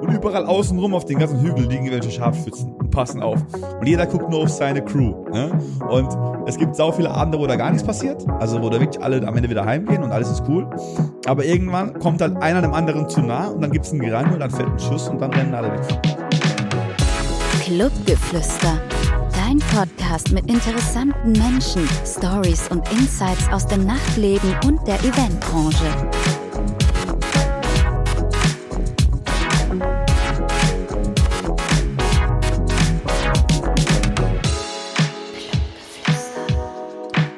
Und überall außenrum auf den ganzen Hügeln liegen irgendwelche Scharfschützen und passen auf. Und jeder guckt nur auf seine Crew. Ne? Und es gibt sau viele Abende, wo da gar nichts passiert. Also wo da wirklich alle am Ende wieder heimgehen und alles ist cool. Aber irgendwann kommt halt einer dem anderen zu nah und dann gibt es ein Gerangel, dann fällt ein Schuss und dann rennen alle weg. Clubgeflüster. Dein Podcast mit interessanten Menschen, Stories und Insights aus dem Nachtleben und der Eventbranche.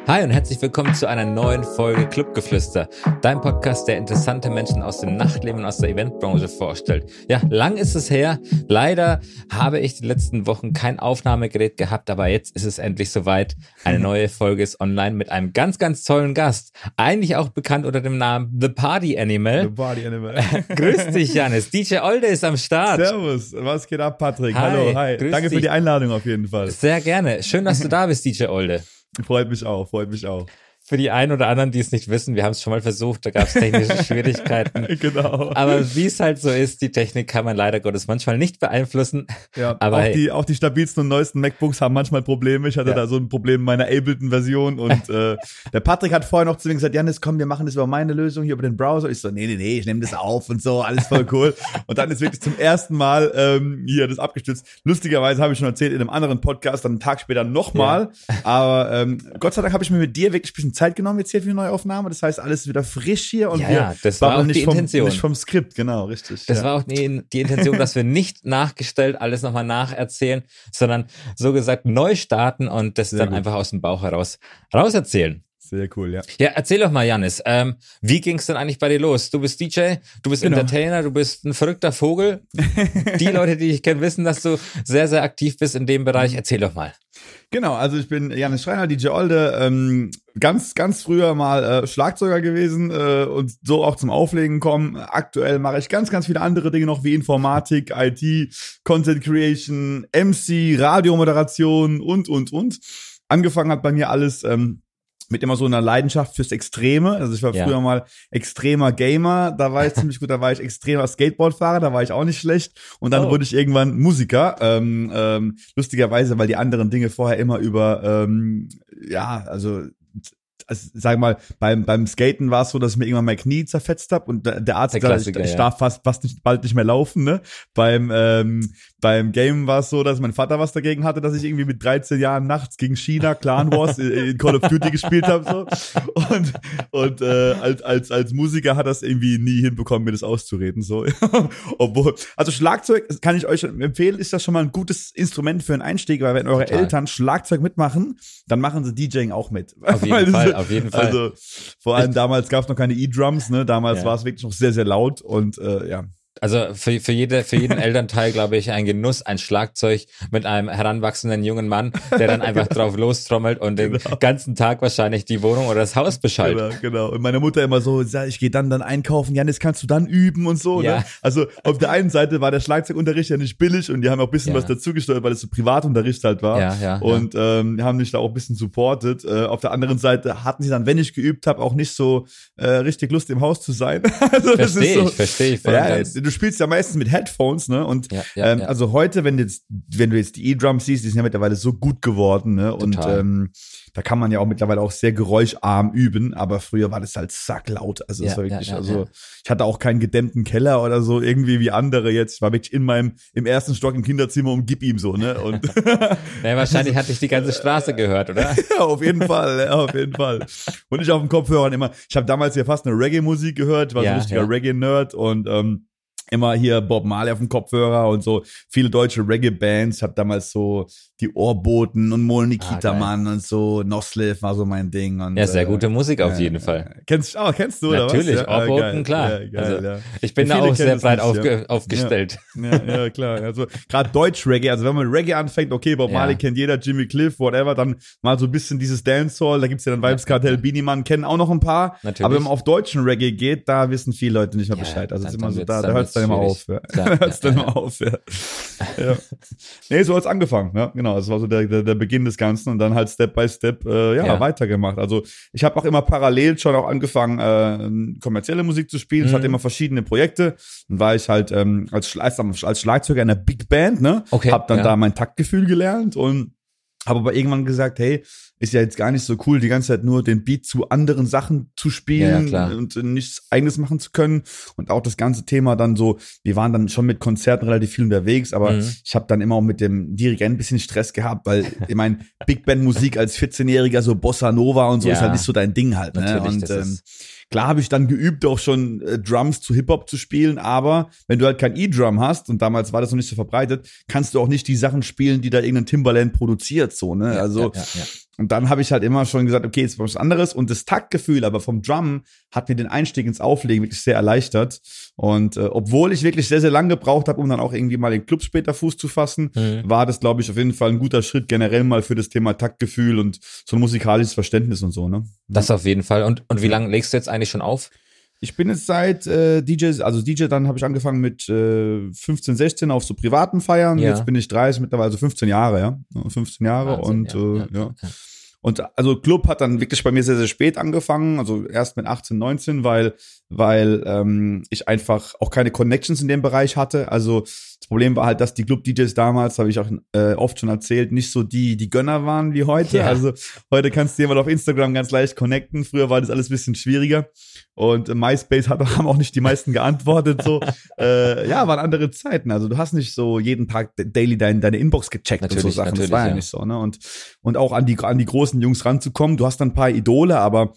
Hi und herzlich willkommen zu einer neuen Folge Clubgeflüster, dein Podcast, der interessante Menschen aus dem Nachtleben und aus der Eventbranche vorstellt. Ja, lang ist es her. Leider habe ich die letzten Wochen kein Aufnahmegerät gehabt, aber jetzt ist es endlich soweit. Eine neue Folge ist online mit einem ganz, ganz tollen Gast. Eigentlich auch bekannt unter dem Namen The Party Animal. The Party Animal. Grüß dich, Janis. DJ Olde ist am Start. Servus, was geht ab, Patrick? Hi, Hallo, hi. Danke für dich. die Einladung auf jeden Fall. Sehr gerne. Schön, dass du da bist, DJ Olde. Freut mich auch, freut mich auch. Für die einen oder anderen, die es nicht wissen, wir haben es schon mal versucht, da gab es technische Schwierigkeiten. Genau. Aber wie es halt so ist, die Technik kann man leider Gottes manchmal nicht beeinflussen. Ja, aber auch, hey. die, auch die stabilsten und neuesten MacBooks haben manchmal Probleme. Ich hatte Ja. da so ein Problem in meiner Ableton-Version und äh, der Patrick hat vorher noch zu mir gesagt, Janis, komm, wir machen das über meine Lösung hier über den Browser. Ich so, nee, nee, nee, ich nehme das auf und so, alles voll cool. und dann ist wirklich zum ersten Mal ähm, hier das abgestützt. Lustigerweise habe ich schon erzählt in einem anderen Podcast, dann einen Tag später nochmal. Aber ähm, Gott sei Dank habe ich mir mit dir wirklich ein bisschen Zeit genommen jetzt hier für die Neuaufnahme. Das heißt, alles ist wieder frisch hier und Ja, wir das war auch die nicht vom, Intention. Nicht vom Skript, genau, richtig. Das ja. war auch die, die Intention, dass wir nicht nachgestellt alles nochmal nacherzählen, sondern so gesagt neu starten und das Sehr dann gut. einfach aus dem Bauch heraus rauserzählen. Sehr cool, ja. Ja, erzähl doch mal, Janis, ähm, wie ging's denn eigentlich bei dir los? Du bist DJ, du bist Genau. Entertainer, du bist ein verrückter Vogel. Die Leute, die ich kenne, wissen, dass du sehr, sehr aktiv bist in dem Bereich. Erzähl doch mal. Genau, also ich bin Janis Schreiner, DJ Olde, ähm, ganz, ganz früher mal äh, Schlagzeuger gewesen äh, und so auch zum Auflegen kommen. Aktuell mache ich ganz, ganz viele andere Dinge noch wie Informatik, IT, Content Creation, MC, Radiomoderation und, und, und. Angefangen hat bei mir alles ähm, mit immer so einer Leidenschaft fürs Extreme. Also ich war Ja. früher mal extremer Gamer, da war ich ziemlich gut, da war ich extremer Skateboardfahrer, da war ich auch nicht schlecht. Und dann Oh. wurde ich irgendwann Musiker. Ähm, ähm, lustigerweise, weil die anderen Dinge vorher immer über, ähm, ja, also also, sag mal, beim, beim Skaten war es so, dass ich mir irgendwann mein Knie zerfetzt habe und der, Arzt Der hat gesagt, ich, ich darf fast, fast nicht, bald nicht mehr laufen. Ne? Beim, ähm, beim Game war es so, dass mein Vater was dagegen hatte, dass ich irgendwie mit 13 Jahren nachts gegen China Clan Wars in, Call of Duty gespielt habe. So. Und, und äh, als, als, als Musiker hat das irgendwie nie hinbekommen, mir das auszureden. So. Obwohl, also Schlagzeug kann ich euch empfehlen, ist das schon mal ein gutes Instrument für einen Einstieg, weil wenn eure Total. Eltern Schlagzeug mitmachen, dann machen sie DJing auch mit. Auf jeden Fall, auf jeden Fall. Also vor allem damals gab es noch keine E-Drums, ne? Damals Ja. war es wirklich noch sehr, sehr laut und äh, ja. Also für, für, jede, für jeden Elternteil, glaube ich, ein Genuss, ein Schlagzeug mit einem heranwachsenden jungen Mann, der dann einfach drauf lostrommelt und den ganzen Tag wahrscheinlich die Wohnung oder das Haus beschallt. Genau, genau. Und meine Mutter immer so, ich gehe dann dann einkaufen, Janis, kannst du dann üben und so. Ja. Ne? Also auf der einen Seite war der Schlagzeugunterricht ja nicht billig und die haben auch ein bisschen Ja. was dazugesteuert, weil es so Privatunterricht halt war. Ja, ja, Und ähm, die haben mich da auch ein bisschen supportet. Äh, auf der anderen Seite hatten sie dann, wenn ich geübt habe, auch nicht so äh, richtig Lust im Haus zu sein. also Verstehe so, ich, verstehe ich voll Ja. Du spielst ja meistens mit Headphones, ne? Und Ja, ja, ähm, ja. also heute, wenn du jetzt, wenn du jetzt die E-Drums siehst, die sind ja mittlerweile so gut geworden, ne? Und Total. ähm, da kann man ja auch mittlerweile auch sehr geräuscharm üben, aber früher war das halt sacklaut. Also Ja, war wirklich, also ich hatte auch keinen gedämmten Keller oder so, irgendwie wie andere jetzt. Ich war wirklich in meinem, im ersten Stock im Kinderzimmer und gib ihm so, ne? Und Ja, wahrscheinlich hat dich die ganze Straße gehört, oder? ja, auf jeden Fall, ja, auf jeden Fall. Und ich auf dem Kopfhörern immer, ich habe damals ja fast eine Reggae-Musik gehört, war so ein richtiger. Reggae-Nerd und ähm, immer hier Bob Marley auf dem Kopfhörer und so viele deutsche Reggae-Bands. Ich habe damals so die Ohrboten und Mol Nikita Ah. Mann und so Noslev war so mein Ding. Und, Ja, sehr äh, gute Musik auf äh, jeden Fall. Kennst du, oh, kennst du, oder was? Natürlich, Ja, ah, Ohrboten, geil. klar. Ja, geil, also, ja. Ich bin Ja, da auch sehr breit nicht, aufge ja. aufgestellt. Ja, ja, klar. Also gerade Deutsch-Reggae, also wenn man Reggae anfängt, okay, Bob Ja. Marley kennt jeder, Jimmy Cliff, whatever, dann mal so ein bisschen dieses Dancehall, da gibt's ja dann Vibes Cartel, Beanie Man, kennen auch noch ein paar. Natürlich. Aber wenn man auf deutschen Reggae geht, da wissen viele Leute nicht mehr Ja, Bescheid. Also es ist immer dann so, da, da hört's wird's dann immer auf. Ja. Klar, hört's ja, dann ja, immer auf, ja. ja. Nee, so hat's angefangen, ja, genau. Das war so der, der, der Beginn des Ganzen und dann halt Step by Step, äh, ja, Ja. weitergemacht. Also ich habe auch immer parallel schon auch angefangen, äh, kommerzielle Musik zu spielen. Ich Mhm. hatte immer verschiedene Projekte. Dann war ich halt ähm, als, Schla- als, Schlagzeuger in einer Big Band, ne? Okay, Hab dann ja. da mein Taktgefühl gelernt und habe aber irgendwann gesagt, hey, ist ja jetzt gar nicht so cool, die ganze Zeit nur den Beat zu anderen Sachen zu spielen Ja, klar. und nichts eigenes machen zu können. Und auch das ganze Thema dann so, wir waren dann schon mit Konzerten relativ viel unterwegs, aber Mhm. ich habe dann immer auch mit dem Dirigent ein bisschen Stress gehabt, weil ich meine, Big Band Musik als 14-Jähriger, so Bossa Nova und so Ja. ist halt nicht so dein Ding halt. Ne? Und das ähm, Klar habe ich dann geübt, auch schon äh, Drums zu Hip-Hop zu spielen, aber wenn du halt kein E-Drum hast, und damals war das noch nicht so verbreitet, kannst du auch nicht die Sachen spielen, die da irgendein Timbaland produziert, so, ne? Ja, also, ja, ja, ja. Und dann habe ich halt immer schon gesagt, okay, jetzt was anderes. Und das Taktgefühl aber vom Drum hat mir den Einstieg ins Auflegen wirklich sehr erleichtert. Und äh, obwohl ich wirklich sehr, sehr lang gebraucht habe, um dann auch irgendwie mal in Clubs später Fuß zu fassen, Mhm. war das, glaube ich, auf jeden Fall ein guter Schritt generell mal für das Thema Taktgefühl und so ein musikalisches Verständnis und so, ne? Das auf jeden Fall. Und, und wie lange legst du jetzt eigentlich schon auf? Ich bin jetzt seit äh, DJs, also DJ, dann habe ich angefangen mit äh, 15, 16 auf so privaten Feiern. Ja. Jetzt bin ich 30, mittlerweile also 15 Jahre, ja. 15 Jahre Wahnsinn, und äh, ja. ja. Und also Club hat dann wirklich bei mir sehr, sehr spät angefangen, also erst mit 18, 19, weil, weil ähm, ich einfach auch keine Connections in dem Bereich hatte. Also das Problem war halt, dass die Club-DJs damals, habe ich auch äh, oft schon erzählt, nicht so die, die Gönner waren wie heute. Ja. Also heute kannst du jemand auf Instagram ganz leicht connecten. Früher war das alles ein bisschen schwieriger. Und MySpace hat, haben auch nicht die meisten geantwortet. So, äh, ja, waren andere Zeiten. Also du hast nicht so jeden Tag daily dein, deine Inbox gecheckt und so Natürlich, Sachen. Das natürlich, war ja, ja. nicht so. Ne? Und und auch an die an die großen Jungs ranzukommen. Du hast dann ein paar Idole, aber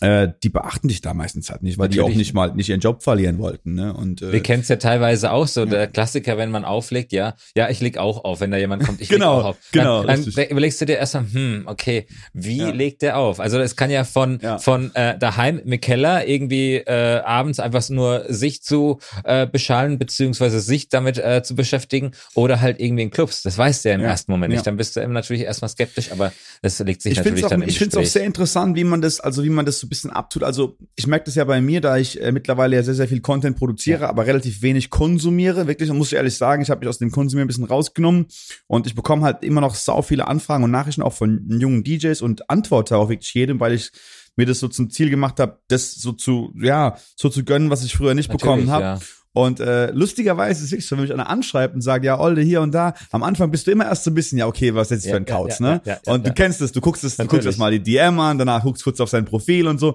äh, die beachten dich da meistens halt nicht, weil die auch Natürlich. nicht mal nicht ihren Job verlieren wollten. Ne? Und äh, Wir kennen es ja teilweise auch so, der Klassiker, wenn man auflegt, ja, ja, ich leg auch auf, wenn da jemand kommt, ich Genau, leg auch auf. genau, Dann, dann richtig. überlegst du dir erstmal, hm, okay, wie Ja. legt der auf? Also es kann ja von, Ja. von äh, daheim im Keller irgendwie äh, abends einfach nur sich zu äh, beschallen, beziehungsweise sich damit äh, zu beschäftigen oder halt irgendwie in Clubs. Das weißt du ja im Ja, ersten Moment ja. nicht. Dann bist du natürlich erstmal skeptisch, aber das legt sich ich finde natürlich es auch, dann im ich find's auch Gespräch. sehr interessant, wie man das, also wie man das so ein bisschen abtut. Also ich merke das ja bei mir, da ich äh, mittlerweile ja sehr, sehr viel Content produziere, aber relativ wenig konsumiere. Wirklich, muss ich ehrlich sagen, ich habe mich aus dem Konsumieren ein bisschen rausgenommen und ich bekomme halt immer noch sau viele Anfragen und Nachrichten auch von jungen DJs und antworte auch wirklich jedem, weil ich mir das so zum Ziel gemacht habe, das so zu, ja, so zu gönnen, was ich früher nicht bekommen Natürlich, habe. ja. Und äh, lustigerweise ist es wirklich so, wenn mich einer anschreibt und sagt, ja, Olde, hier und da, am Anfang bist du immer erst so ein bisschen, ja, okay, was ist jetzt Ja, für ein Kauz, ja, ne? ja, und du kennst es, du guckst es, du guckst erst mal die DM an, danach guckst kurz auf sein Profil und so.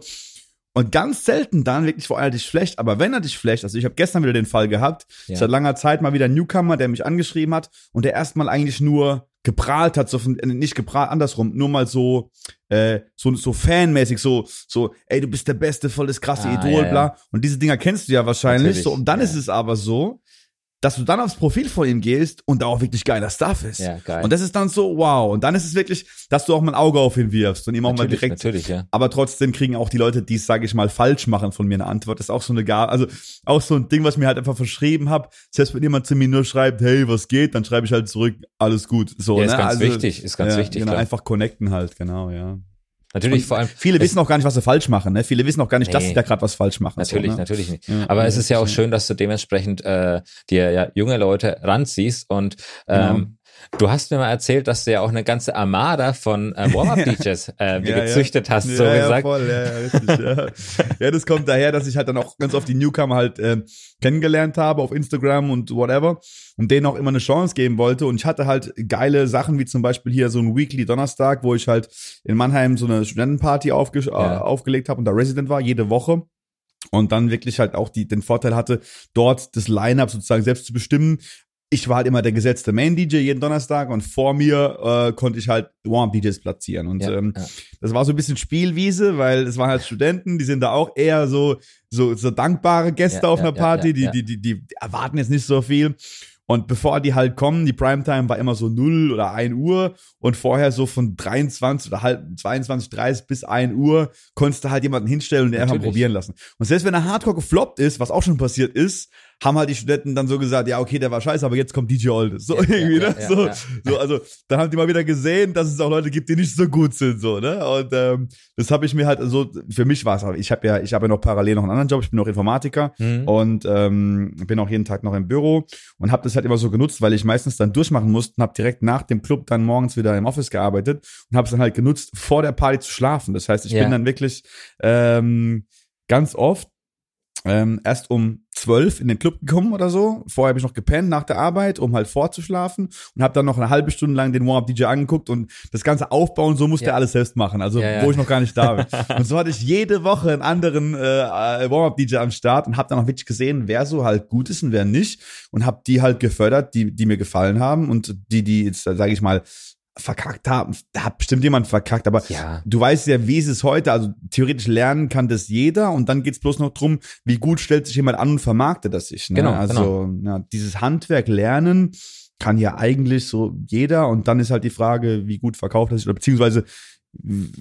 Und ganz selten dann wirklich, wo einer dich flecht, aber wenn er dich flecht, also ich habe gestern wieder den Fall gehabt, Ja. seit langer Zeit mal wieder ein Newcomer, der mich angeschrieben hat und der erstmal eigentlich nur geprahlt hat, so von, äh, nicht geprahlt, andersrum, nur mal so, äh, so, so fanmäßig, so, so, ey, du bist der Beste, voll das krasse Ah, Idol, ja, ja. bla. Und diese Dinger kennst du ja wahrscheinlich. Natürlich, So, und dann ist es aber so, dass du dann aufs Profil von ihm gehst und da auch wirklich geiler Stuff ist. Ja, geil. Und das ist dann so, wow. Und dann ist es wirklich, dass du auch mal ein Auge auf ihn wirfst und ihm auch mal natürlich, direkt natürlich, ja. aber trotzdem kriegen auch die Leute, die es, sage ich mal, falsch machen, von mir eine Antwort. Das ist auch so eine Gabe, also auch so ein Ding, was ich mir halt einfach verschrieben habe. Selbst wenn jemand zu mir nur schreibt, hey, was geht, dann schreibe ich halt zurück, alles gut. So, Ja, ist ne? ganz also, wichtig, ist ganz ja, wichtig, Genau, klar. einfach connecten halt, genau, ja. Natürlich Und vor allem. Viele wissen auch gar nicht, was sie falsch machen, ne? Viele wissen auch gar nicht, dass Nee. sie da gerade was falsch machen. Natürlich, so, ne? natürlich nicht. Ja, Aber ja, es ist ja auch schön, dass du dementsprechend äh, dir ja junge Leute ranziehst und Genau. ähm, du hast mir mal erzählt, dass du ja auch eine ganze Armada von äh, Warm-Up-DJs äh, Ja, ja. gezüchtet hast, so ja, gesagt. Ja, voll, ja, ja, richtig, ja. ja, das kommt daher, dass ich halt dann auch ganz oft die Newcomer halt äh, kennengelernt habe auf Instagram und whatever und denen auch immer eine Chance geben wollte. Und ich hatte halt geile Sachen, wie zum Beispiel hier so ein Weekly Donnerstag, wo ich halt in Mannheim so eine Studentenparty aufge Ja. äh, aufgelegt habe und da Resident war, jede Woche. Und dann wirklich halt auch die, den Vorteil hatte, dort das Line-Up sozusagen selbst zu bestimmen. Ich war halt immer der gesetzte Main-DJ jeden Donnerstag und vor mir äh, konnte ich halt Warm-DJs platzieren. Und Ja, ähm, ja. das war so ein bisschen Spielwiese, weil es waren halt Studenten, die sind da auch eher so, so, so dankbare Gäste Ja, auf einer Party, die, die, die, die erwarten jetzt nicht so viel. Und bevor die halt kommen, die Primetime war immer so 0 oder 1 Uhr und vorher so von 23 oder halb 22, 30 bis 1 Uhr konntest du halt jemanden hinstellen und den einfach probieren lassen. Und selbst wenn er Hardcore gefloppt ist, was auch schon passiert ist, haben halt die Studenten dann so gesagt, ja, okay, der war scheiße, aber jetzt kommt DJ Oldes. So irgendwie, ja, ne? ja, so, ja. so, also dann haben die mal wieder gesehen, dass es auch Leute gibt, die nicht so gut sind, so, ne? Und ähm, das habe ich mir halt, also für mich war es, ich habe ja, ich habe ja noch parallel noch einen anderen Job, ich bin noch Informatiker Mhm. und ähm, bin auch jeden Tag noch im Büro und habe das halt immer so genutzt, weil ich meistens dann durchmachen musste und habe direkt nach dem Club dann morgens wieder im Office gearbeitet und habe es dann halt genutzt, vor der Party zu schlafen. Das heißt, ich Ja. bin dann wirklich ähm, ganz oft ähm, erst um zwölf in den Club gekommen oder so. Vorher habe ich noch gepennt nach der Arbeit, um halt vorzuschlafen und habe dann noch eine halbe Stunde lang den Warm-Up-DJ angeguckt und das ganze Aufbauen, so musste Ja. er alles selbst machen, also Ja, ja. wo ich noch gar nicht da bin. und so hatte ich jede Woche einen anderen äh, Warm-Up-DJ am Start und habe dann auch wirklich gesehen, wer so halt gut ist und wer nicht und habe die halt gefördert, die, die mir gefallen haben und die, die jetzt, sage ich mal, verkackt haben. Da hat bestimmt jemand verkackt, aber Ja. du weißt ja, wie ist es heute. Also theoretisch lernen kann das jeder und dann geht's bloß noch drum, wie gut stellt sich jemand an und vermarktet das sich. Ne? Genau, Also Ja, dieses Handwerk lernen kann ja eigentlich so jeder und dann ist halt die Frage, wie gut verkauft er sich oder beziehungsweise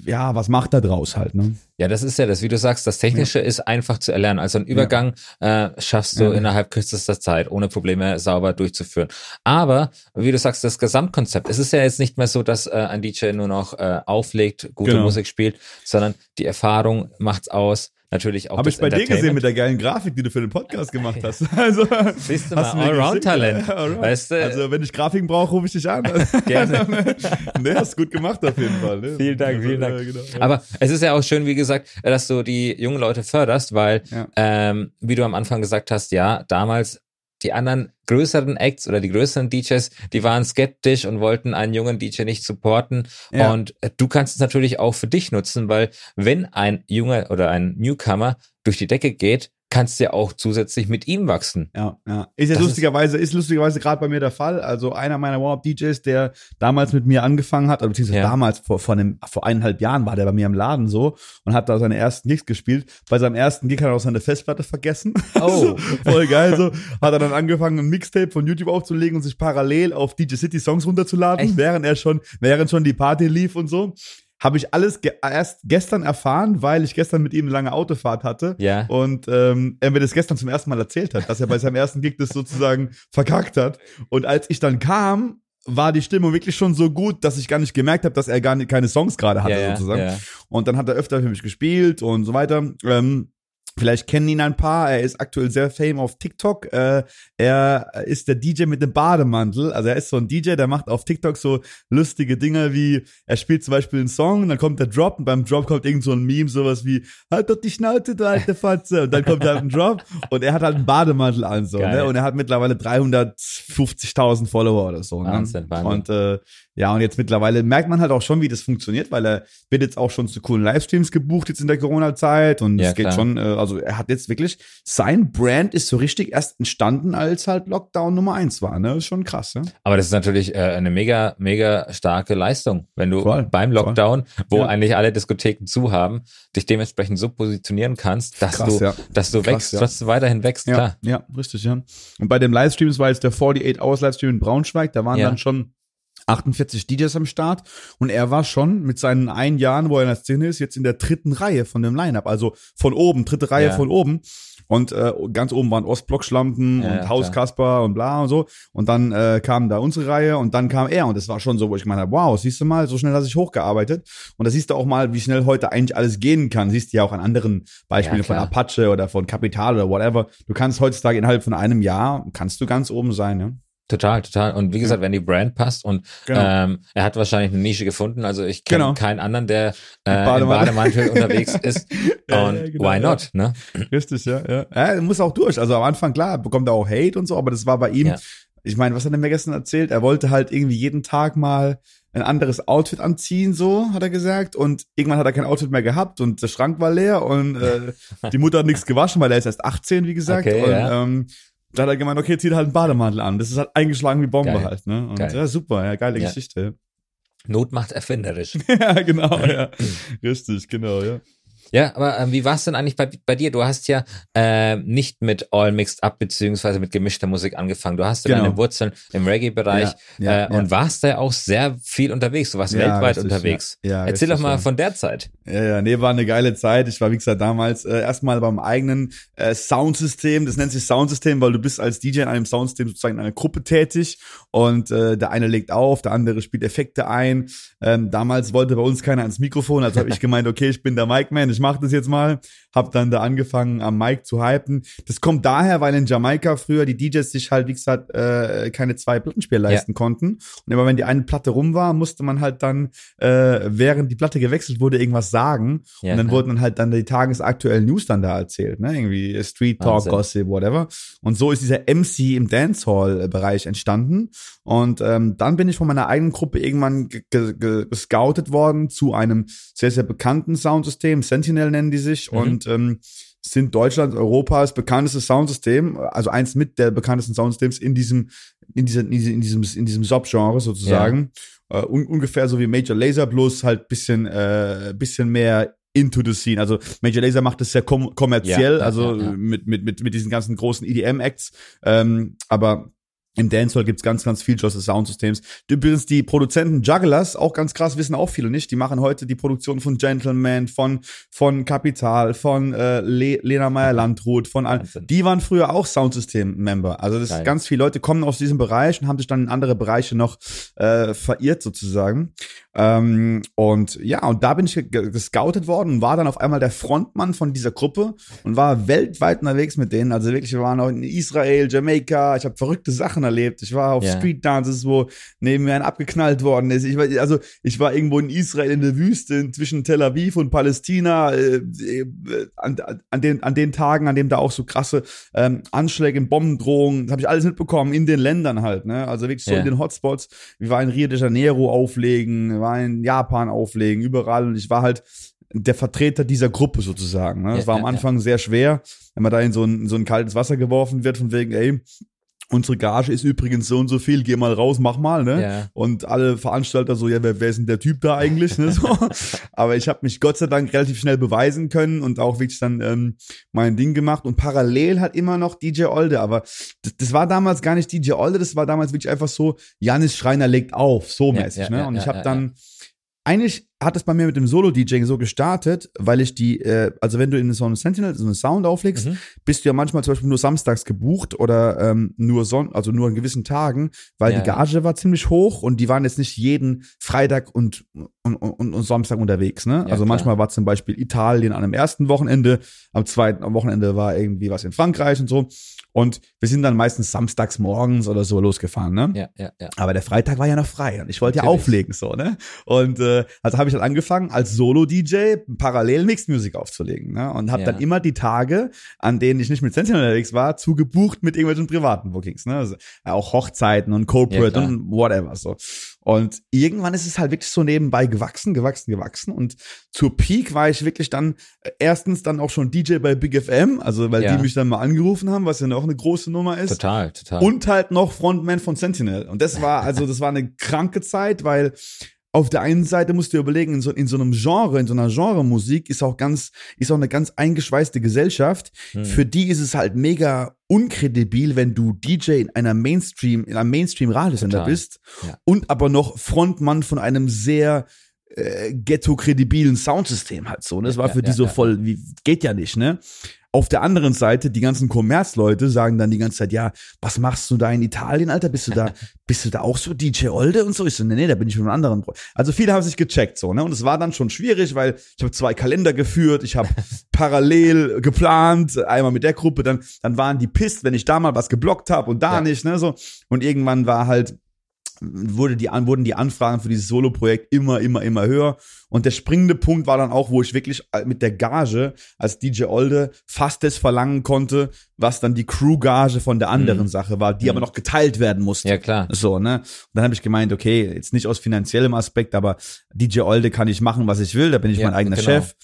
ja, was macht er draus halt, ne? Ja, das ist ja das, wie du sagst, das Technische ist einfach zu erlernen. Also einen Übergang äh, schaffst du Ja. innerhalb kürzester Zeit, ohne Probleme sauber durchzuführen. Aber, wie du sagst, das Gesamtkonzept, es ist ja jetzt nicht mehr so, dass äh, ein DJ nur noch äh, auflegt, gute Genau. Musik spielt, sondern die Erfahrung macht's aus. Natürlich auch Habe ich bei dir gesehen mit der geilen Grafik, die du für den Podcast gemacht hast. Also, Siehst du hast mal? Allround-Talent. Ja. Weißt du? Also, wenn ich Grafiken brauche, rufe ich dich an. Gerne. nee, hast gut gemacht auf jeden Fall. Ne? Vielen Dank, Also, vielen Dank. äh, genau, ja. Aber es ist ja auch schön, wie gesagt, dass du die jungen Leute förderst, weil, Ja. ähm, wie du am Anfang gesagt hast, ja, damals die anderen größeren Acts oder die größeren DJs, die waren skeptisch und wollten einen jungen DJ nicht supporten. Ja. Und äh, du kannst es natürlich auch für dich nutzen, weil wenn ein junger oder ein Newcomer durch die Decke geht, kannst du ja auch zusätzlich mit ihm wachsen. Ja, ja. Ist ja Das lustigerweise, ist, lustigerweise gerade bei mir der Fall. Also einer meiner Warm-Up-DJs, der damals mit mir angefangen hat, oder beziehungsweise Ja. damals vor, vor, einem, vor eineinhalb Jahren war der bei mir im Laden so und hat da seine ersten Gigs gespielt. Bei seinem ersten Gig hat er auch seine Festplatte vergessen. Oh. voll geil. So hat er dann angefangen, ein Mixtape von YouTube aufzulegen und sich parallel auf DJ City Songs runterzuladen, Echt? während er schon, während schon die Party lief und so. Habe ich alles ge erst gestern erfahren, weil ich gestern mit ihm eine lange Autofahrt hatte. Ja. Und ähm, er mir das gestern zum ersten Mal erzählt hat, dass er bei seinem ersten Gig das sozusagen verkackt hat. Und als ich dann kam, war die Stimmung wirklich schon so gut, dass ich gar nicht gemerkt habe, dass er gar nicht, keine Songs gerade hatte ja, sozusagen. ja. Und dann hat er öfter für mich gespielt und so weiter. Ähm, Vielleicht kennen ihn ein paar. Er ist aktuell sehr fame auf TikTok. Äh, er ist der DJ mit dem Bademantel. Also er ist so ein DJ, der macht auf TikTok so lustige Dinge wie, er spielt zum Beispiel einen Song, dann kommt der Drop und beim Drop kommt irgend so ein Meme, sowas wie, halt doch die Schnauze, du alte Fotze. Und dann kommt halt ein Drop und er hat halt einen Bademantel an so. Geil. Ne? Und er hat mittlerweile 350.000 Follower oder so. Wahnsinn, ne? Wahnsinn. Und äh, ja, und jetzt mittlerweile merkt man halt auch schon, wie das funktioniert, weil er wird jetzt auch schon zu coolen Livestreams gebucht jetzt in der Corona-Zeit und Ja, es geht klar. schon, äh, also er hat jetzt wirklich, sein Brand ist so richtig erst entstanden, als halt Lockdown Nummer eins war, ne? Ist schon krass, ne? Aber das ist natürlich äh, eine mega, mega starke Leistung, wenn du Voll, beim Lockdown, wo Ja. eigentlich alle Diskotheken zu haben, dich dementsprechend so positionieren kannst, dass Krass, du, ja. dass du Krass, wächst, ja. trotzdem weiterhin wächst, Ja, klar. ja, richtig, ja. Und bei dem Livestream, das war jetzt der 48 Hours Livestream in Braunschweig, da waren dann schon 48 DJs am Start und er war schon mit seinen ein Jahren, wo er in der Szene ist, jetzt in der dritten Reihe von dem Lineup, also von oben, dritte Reihe Ja. von oben. Und äh, ganz oben waren Ostblock-Schlampen Ja, und Hauskasper und bla und so. Und dann äh, kam da unsere Reihe und dann kam er. Und das war schon so, wo ich gemeint habe, wow, siehst du mal, so schnell hat sich hochgearbeitet. Und da siehst du auch mal, wie schnell heute eigentlich alles gehen kann. Siehst du ja auch an anderen Beispielen Ja, von. Apache oder von Capital oder whatever. Du kannst heutzutage innerhalb von einem Jahr, kannst du ganz oben sein, ja. Total, total. Und wie gesagt, wenn die Brand passt und Genau. ähm, er hat wahrscheinlich eine Nische gefunden, also ich kenne Genau. keinen anderen, der äh, im Bademantel. Bademantel unterwegs ist. Ja, Und ja, genau, why ja. not, ne? Richtig, ja, ja. Er muss auch durch. Also am Anfang, klar, bekommt er auch Hate und so, aber das war bei ihm, ich meine, was hat er mir gestern erzählt? Er wollte halt irgendwie jeden Tag mal ein anderes Outfit anziehen, so hat er gesagt. Und irgendwann hat er kein Outfit mehr gehabt und der Schrank war leer und äh, die Mutter hat nichts gewaschen, weil er ist erst 18, wie gesagt. Okay, und ja. ähm, da hat er gemeint, okay, zieht halt einen Bademantel an. Das ist halt eingeschlagen wie Bombe Geil. halt, ne? Und Geil. ja, super, ja, geile Ja. Geschichte. Not macht erfinderisch. ja, genau, ja. Richtig, genau, ja. Ja, aber äh, wie war es denn eigentlich bei, bei dir? Du hast ja äh, nicht mit All Mixed Up beziehungsweise mit gemischter Musik angefangen. Du hast ja Genau. deine Wurzeln im Reggae-Bereich Ja, ja, äh, und ja. warst da ja auch sehr viel unterwegs. Du warst weltweit richtig, unterwegs. Erzähl doch mal von der Zeit. Ja, ja, nee, war eine geile Zeit. Ich war, wie gesagt, damals äh, erstmal beim eigenen äh, Soundsystem. Das nennt sich Soundsystem, weil du bist als DJ in einem Soundsystem sozusagen in einer Gruppe tätig und äh, der eine legt auf, der andere spielt Effekte ein. Ähm, damals wollte bei uns keiner ans Mikrofon, also habe ich gemeint, okay, ich bin der Mic-Man, ich mache das jetzt mal. Hab dann da angefangen, am Mic zu hypen. Das kommt daher, weil in Jamaika früher die DJs sich halt, wie gesagt, äh, keine zwei Plattenspieler leisten konnten. Und immer wenn die eine Platte rum war, musste man halt dann, äh, während die Platte gewechselt wurde, irgendwas sagen. Ja, und dann klar. wurden dann halt dann die tagesaktuellen News dann da erzählt, ne? Irgendwie Street Talk, Wahnsinn. Gossip, whatever. Und so ist dieser MC im Dancehall-Bereich entstanden. Und ähm, dann bin ich von meiner eigenen Gruppe irgendwann ge- ge- ge- gescoutet worden zu einem sehr, sehr bekannten Soundsystem. Sentinel nennen die sich. Mhm. Und ähm, sind Deutschland, Europas bekanntestes Soundsystem, also eins mit der bekanntesten Soundsystems in diesem, in diesem, in diesem, in diesem, Subgenre sozusagen. Äh, un ungefähr so wie Major Laser, bloß halt bisschen, äh, bisschen mehr into the scene. Also Major Laser macht es sehr kom kommerziell, Ja, ja, also ja, ja. Mit, mit, mit, mit diesen ganzen großen EDM-Acts. Ähm, aber im Dancehall gibt's ganz, ganz viel des Soundsystems. Übrigens, die Produzenten Jugglers, auch ganz krass, wissen auch viele nicht. Die machen heute die Produktion von Gentleman, von, von Capital, von äh, Le Lena Meyer-Landrut, von allen. Die waren früher auch Soundsystem-Member. Also das Geil. ist ganz viele Leute kommen aus diesem Bereich und haben sich dann in andere Bereiche noch äh, verirrt sozusagen. Ähm, und ja, und da bin ich ge- gescoutet worden und war dann auf einmal der Frontmann von dieser Gruppe und war weltweit unterwegs mit denen. Also wirklich, wir waren auch in Israel, Jamaika, ich habe verrückte Sachen erlebt. Ich war auf Ja. Street Dances, wo neben mir ein abgeknallt worden ist. Ich war, also ich war irgendwo in Israel in der Wüste zwischen Tel Aviv und Palästina äh, äh, an, an, den, an den Tagen, an dem da auch so krasse ähm, Anschläge, Bombendrohungen, das habe ich alles mitbekommen in den Ländern halt. Ne? Also wirklich so Ja. in den Hotspots. Wir waren in Rio de Janeiro auflegen, wir waren in Japan auflegen, überall. Und ich war halt der Vertreter dieser Gruppe sozusagen. Ne? Das war am Anfang sehr schwer, wenn man da in so ein, in so ein kaltes Wasser geworfen wird, von wegen, ey, unsere Gage ist übrigens so und so viel, geh mal raus, mach mal, ne? Ja. Und alle Veranstalter so, ja, wer, wer ist denn der Typ da eigentlich? Ne? So. Aber ich habe mich Gott sei Dank relativ schnell beweisen können und auch wirklich dann ähm, mein Ding gemacht. Und parallel hat immer noch DJ Olde. Aber das, das war damals gar nicht DJ Olde, das war damals wirklich einfach so, Janis Schreiner legt auf, so Ja, mäßig. ja, ne? Und ich habe dann eigentlich hat es bei mir mit dem Solo-DJing so gestartet, weil ich die, äh, also wenn du in so einem Sentinel so einen Sound auflegst, Mhm. bist du ja manchmal zum Beispiel nur samstags gebucht oder ähm, nur Son also nur an gewissen Tagen, weil Ja, die Gage war ziemlich hoch und die waren jetzt nicht jeden Freitag und, und, und, und Samstag unterwegs. Ne? also klar. manchmal war zum Beispiel Italien an einem ersten Wochenende, am zweiten am Wochenende war irgendwie was in Frankreich und so. Und wir sind dann meistens samstags morgens oder so losgefahren. Ne? Ja, ja, ja. Aber der Freitag war ja noch frei und ich wollte ja auflegen so, ne? Und äh, also habe ich dann angefangen als Solo-DJ parallel Mixed Music aufzulegen, ne? Und habe Ja. dann immer die Tage, an denen ich nicht mit Sentinel unterwegs war, zugebucht mit irgendwelchen privaten Bookings, ne? Also, ja, auch Hochzeiten und Ja, Corporate klar. und whatever so. Und irgendwann ist es halt wirklich so nebenbei gewachsen, gewachsen, gewachsen und zur Peak war ich wirklich dann äh, erstens dann auch schon DJ bei Big FM, also weil Ja. die mich dann mal angerufen haben, was ja noch eine große Nummer ist. Total, total. Und halt noch Frontman von Sentinel. Und das war, also, das war eine kranke Zeit, weil auf der einen Seite musst du dir überlegen, in so, in so einem Genre, in so einer Genremusik ist auch ganz, ist auch eine ganz eingeschweißte Gesellschaft. Hm. Für die ist es halt mega unkredibil, wenn du DJ in einer Mainstream, in einem Mainstream-Radiosender bist Ja. und aber noch Frontmann von einem sehr äh, ghetto-kredibilen Soundsystem halt so. Ne? Das war Ja, für die ja, so ja. voll, wie, geht ja nicht, ne? Auf der anderen Seite, die ganzen Kommerzleute sagen dann die ganze Zeit, ja, was machst du da in Italien, Alter? Bist du da, bist du da auch so DJ Olde und so? Ich so, nee, nee, da bin ich mit einem anderen. Also viele haben sich gecheckt, so, ne? Und es war dann schon schwierig, weil ich habe zwei Kalender geführt, ich habe parallel geplant, einmal mit der Gruppe, dann, dann waren die pisst, wenn ich da mal was geblockt habe und da Ja. nicht, ne? So. Und irgendwann war halt, wurde die, wurden die Anfragen für dieses Solo-Projekt immer, immer, immer höher. Und der springende Punkt war dann auch, wo ich wirklich mit der Gage als DJ Olde fast das verlangen konnte, was dann die Crew-Gage von der anderen Mhm. Sache war, die aber noch geteilt werden musste. Ja, klar. So, ne? Und dann habe ich gemeint, okay, jetzt nicht aus finanziellem Aspekt, aber DJ Olde kann ich machen, was ich will, da bin ich Ja, mein eigener genau. Chef.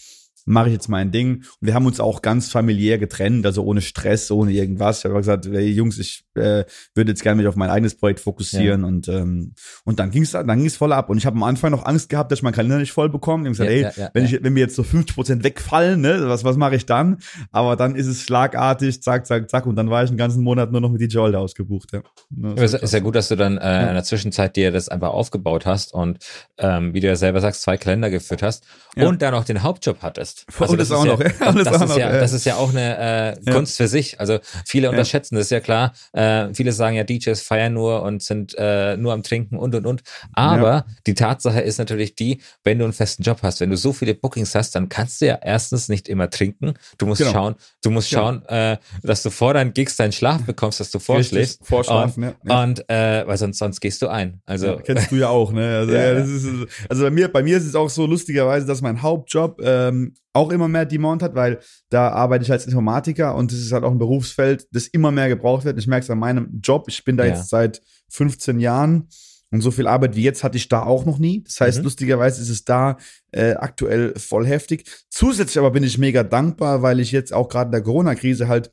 Mache ich jetzt mein Ding. Und wir haben uns auch ganz familiär getrennt, also ohne Stress, ohne irgendwas. Ich habe gesagt, hey, Jungs, ich äh, würde jetzt gerne mich auf mein eigenes Projekt fokussieren ja. und ähm, und dann ging's dann ging's voll ab. Und ich habe am Anfang noch Angst gehabt, dass ich meinen Kalender nicht voll bekomme. Ich habe gesagt, ja, ey, wenn ich wenn mir jetzt so 50 Prozent wegfallen, ne, was was mache ich dann? Aber dann ist es schlagartig, zack, zack, zack, und dann war ich einen ganzen Monat nur noch mit DJ Older ausgebucht. Ja. ist, ist ja gut, dass du dann äh, in der Zwischenzeit dir das einfach aufgebaut hast und ähm, wie du ja selber sagst, zwei Kalender geführt hast und dann auch den Hauptjob hattest. Also und das, das auch noch. Ja, das, das, ist ja, das ist ja auch eine äh, Kunst für sich. Also viele unterschätzen, das ist ja klar. Äh, viele sagen ja, DJs feiern nur und sind äh, nur am Trinken und und und. Aber ja. die Tatsache ist natürlich die, wenn du einen festen Job hast, wenn du so viele Bookings hast, dann kannst du ja erstens nicht immer trinken. Du musst genau. schauen, du musst genau. schauen, äh, dass du vor deinen Gigs deinen Schlaf bekommst, dass du vorschläfst. Vorschlafen, und, ja. Und äh, weil sonst sonst gehst du ein. Also kennst du ja auch, ne? Also, ja, das ist, also bei mir bei mir ist es auch so lustigerweise, dass mein Hauptjob ähm, auch immer mehr Demand hat, weil da arbeite ich als Informatiker und es ist halt auch ein Berufsfeld, das immer mehr gebraucht wird. Ich merke es an meinem Job. Ich bin da ja. jetzt seit 15 Jahren und so viel Arbeit wie jetzt hatte ich da auch noch nie. Das heißt, mhm. lustigerweise ist es da äh, aktuell voll heftig. Zusätzlich aber bin ich mega dankbar, weil ich jetzt auch gerade in der Corona-Krise halt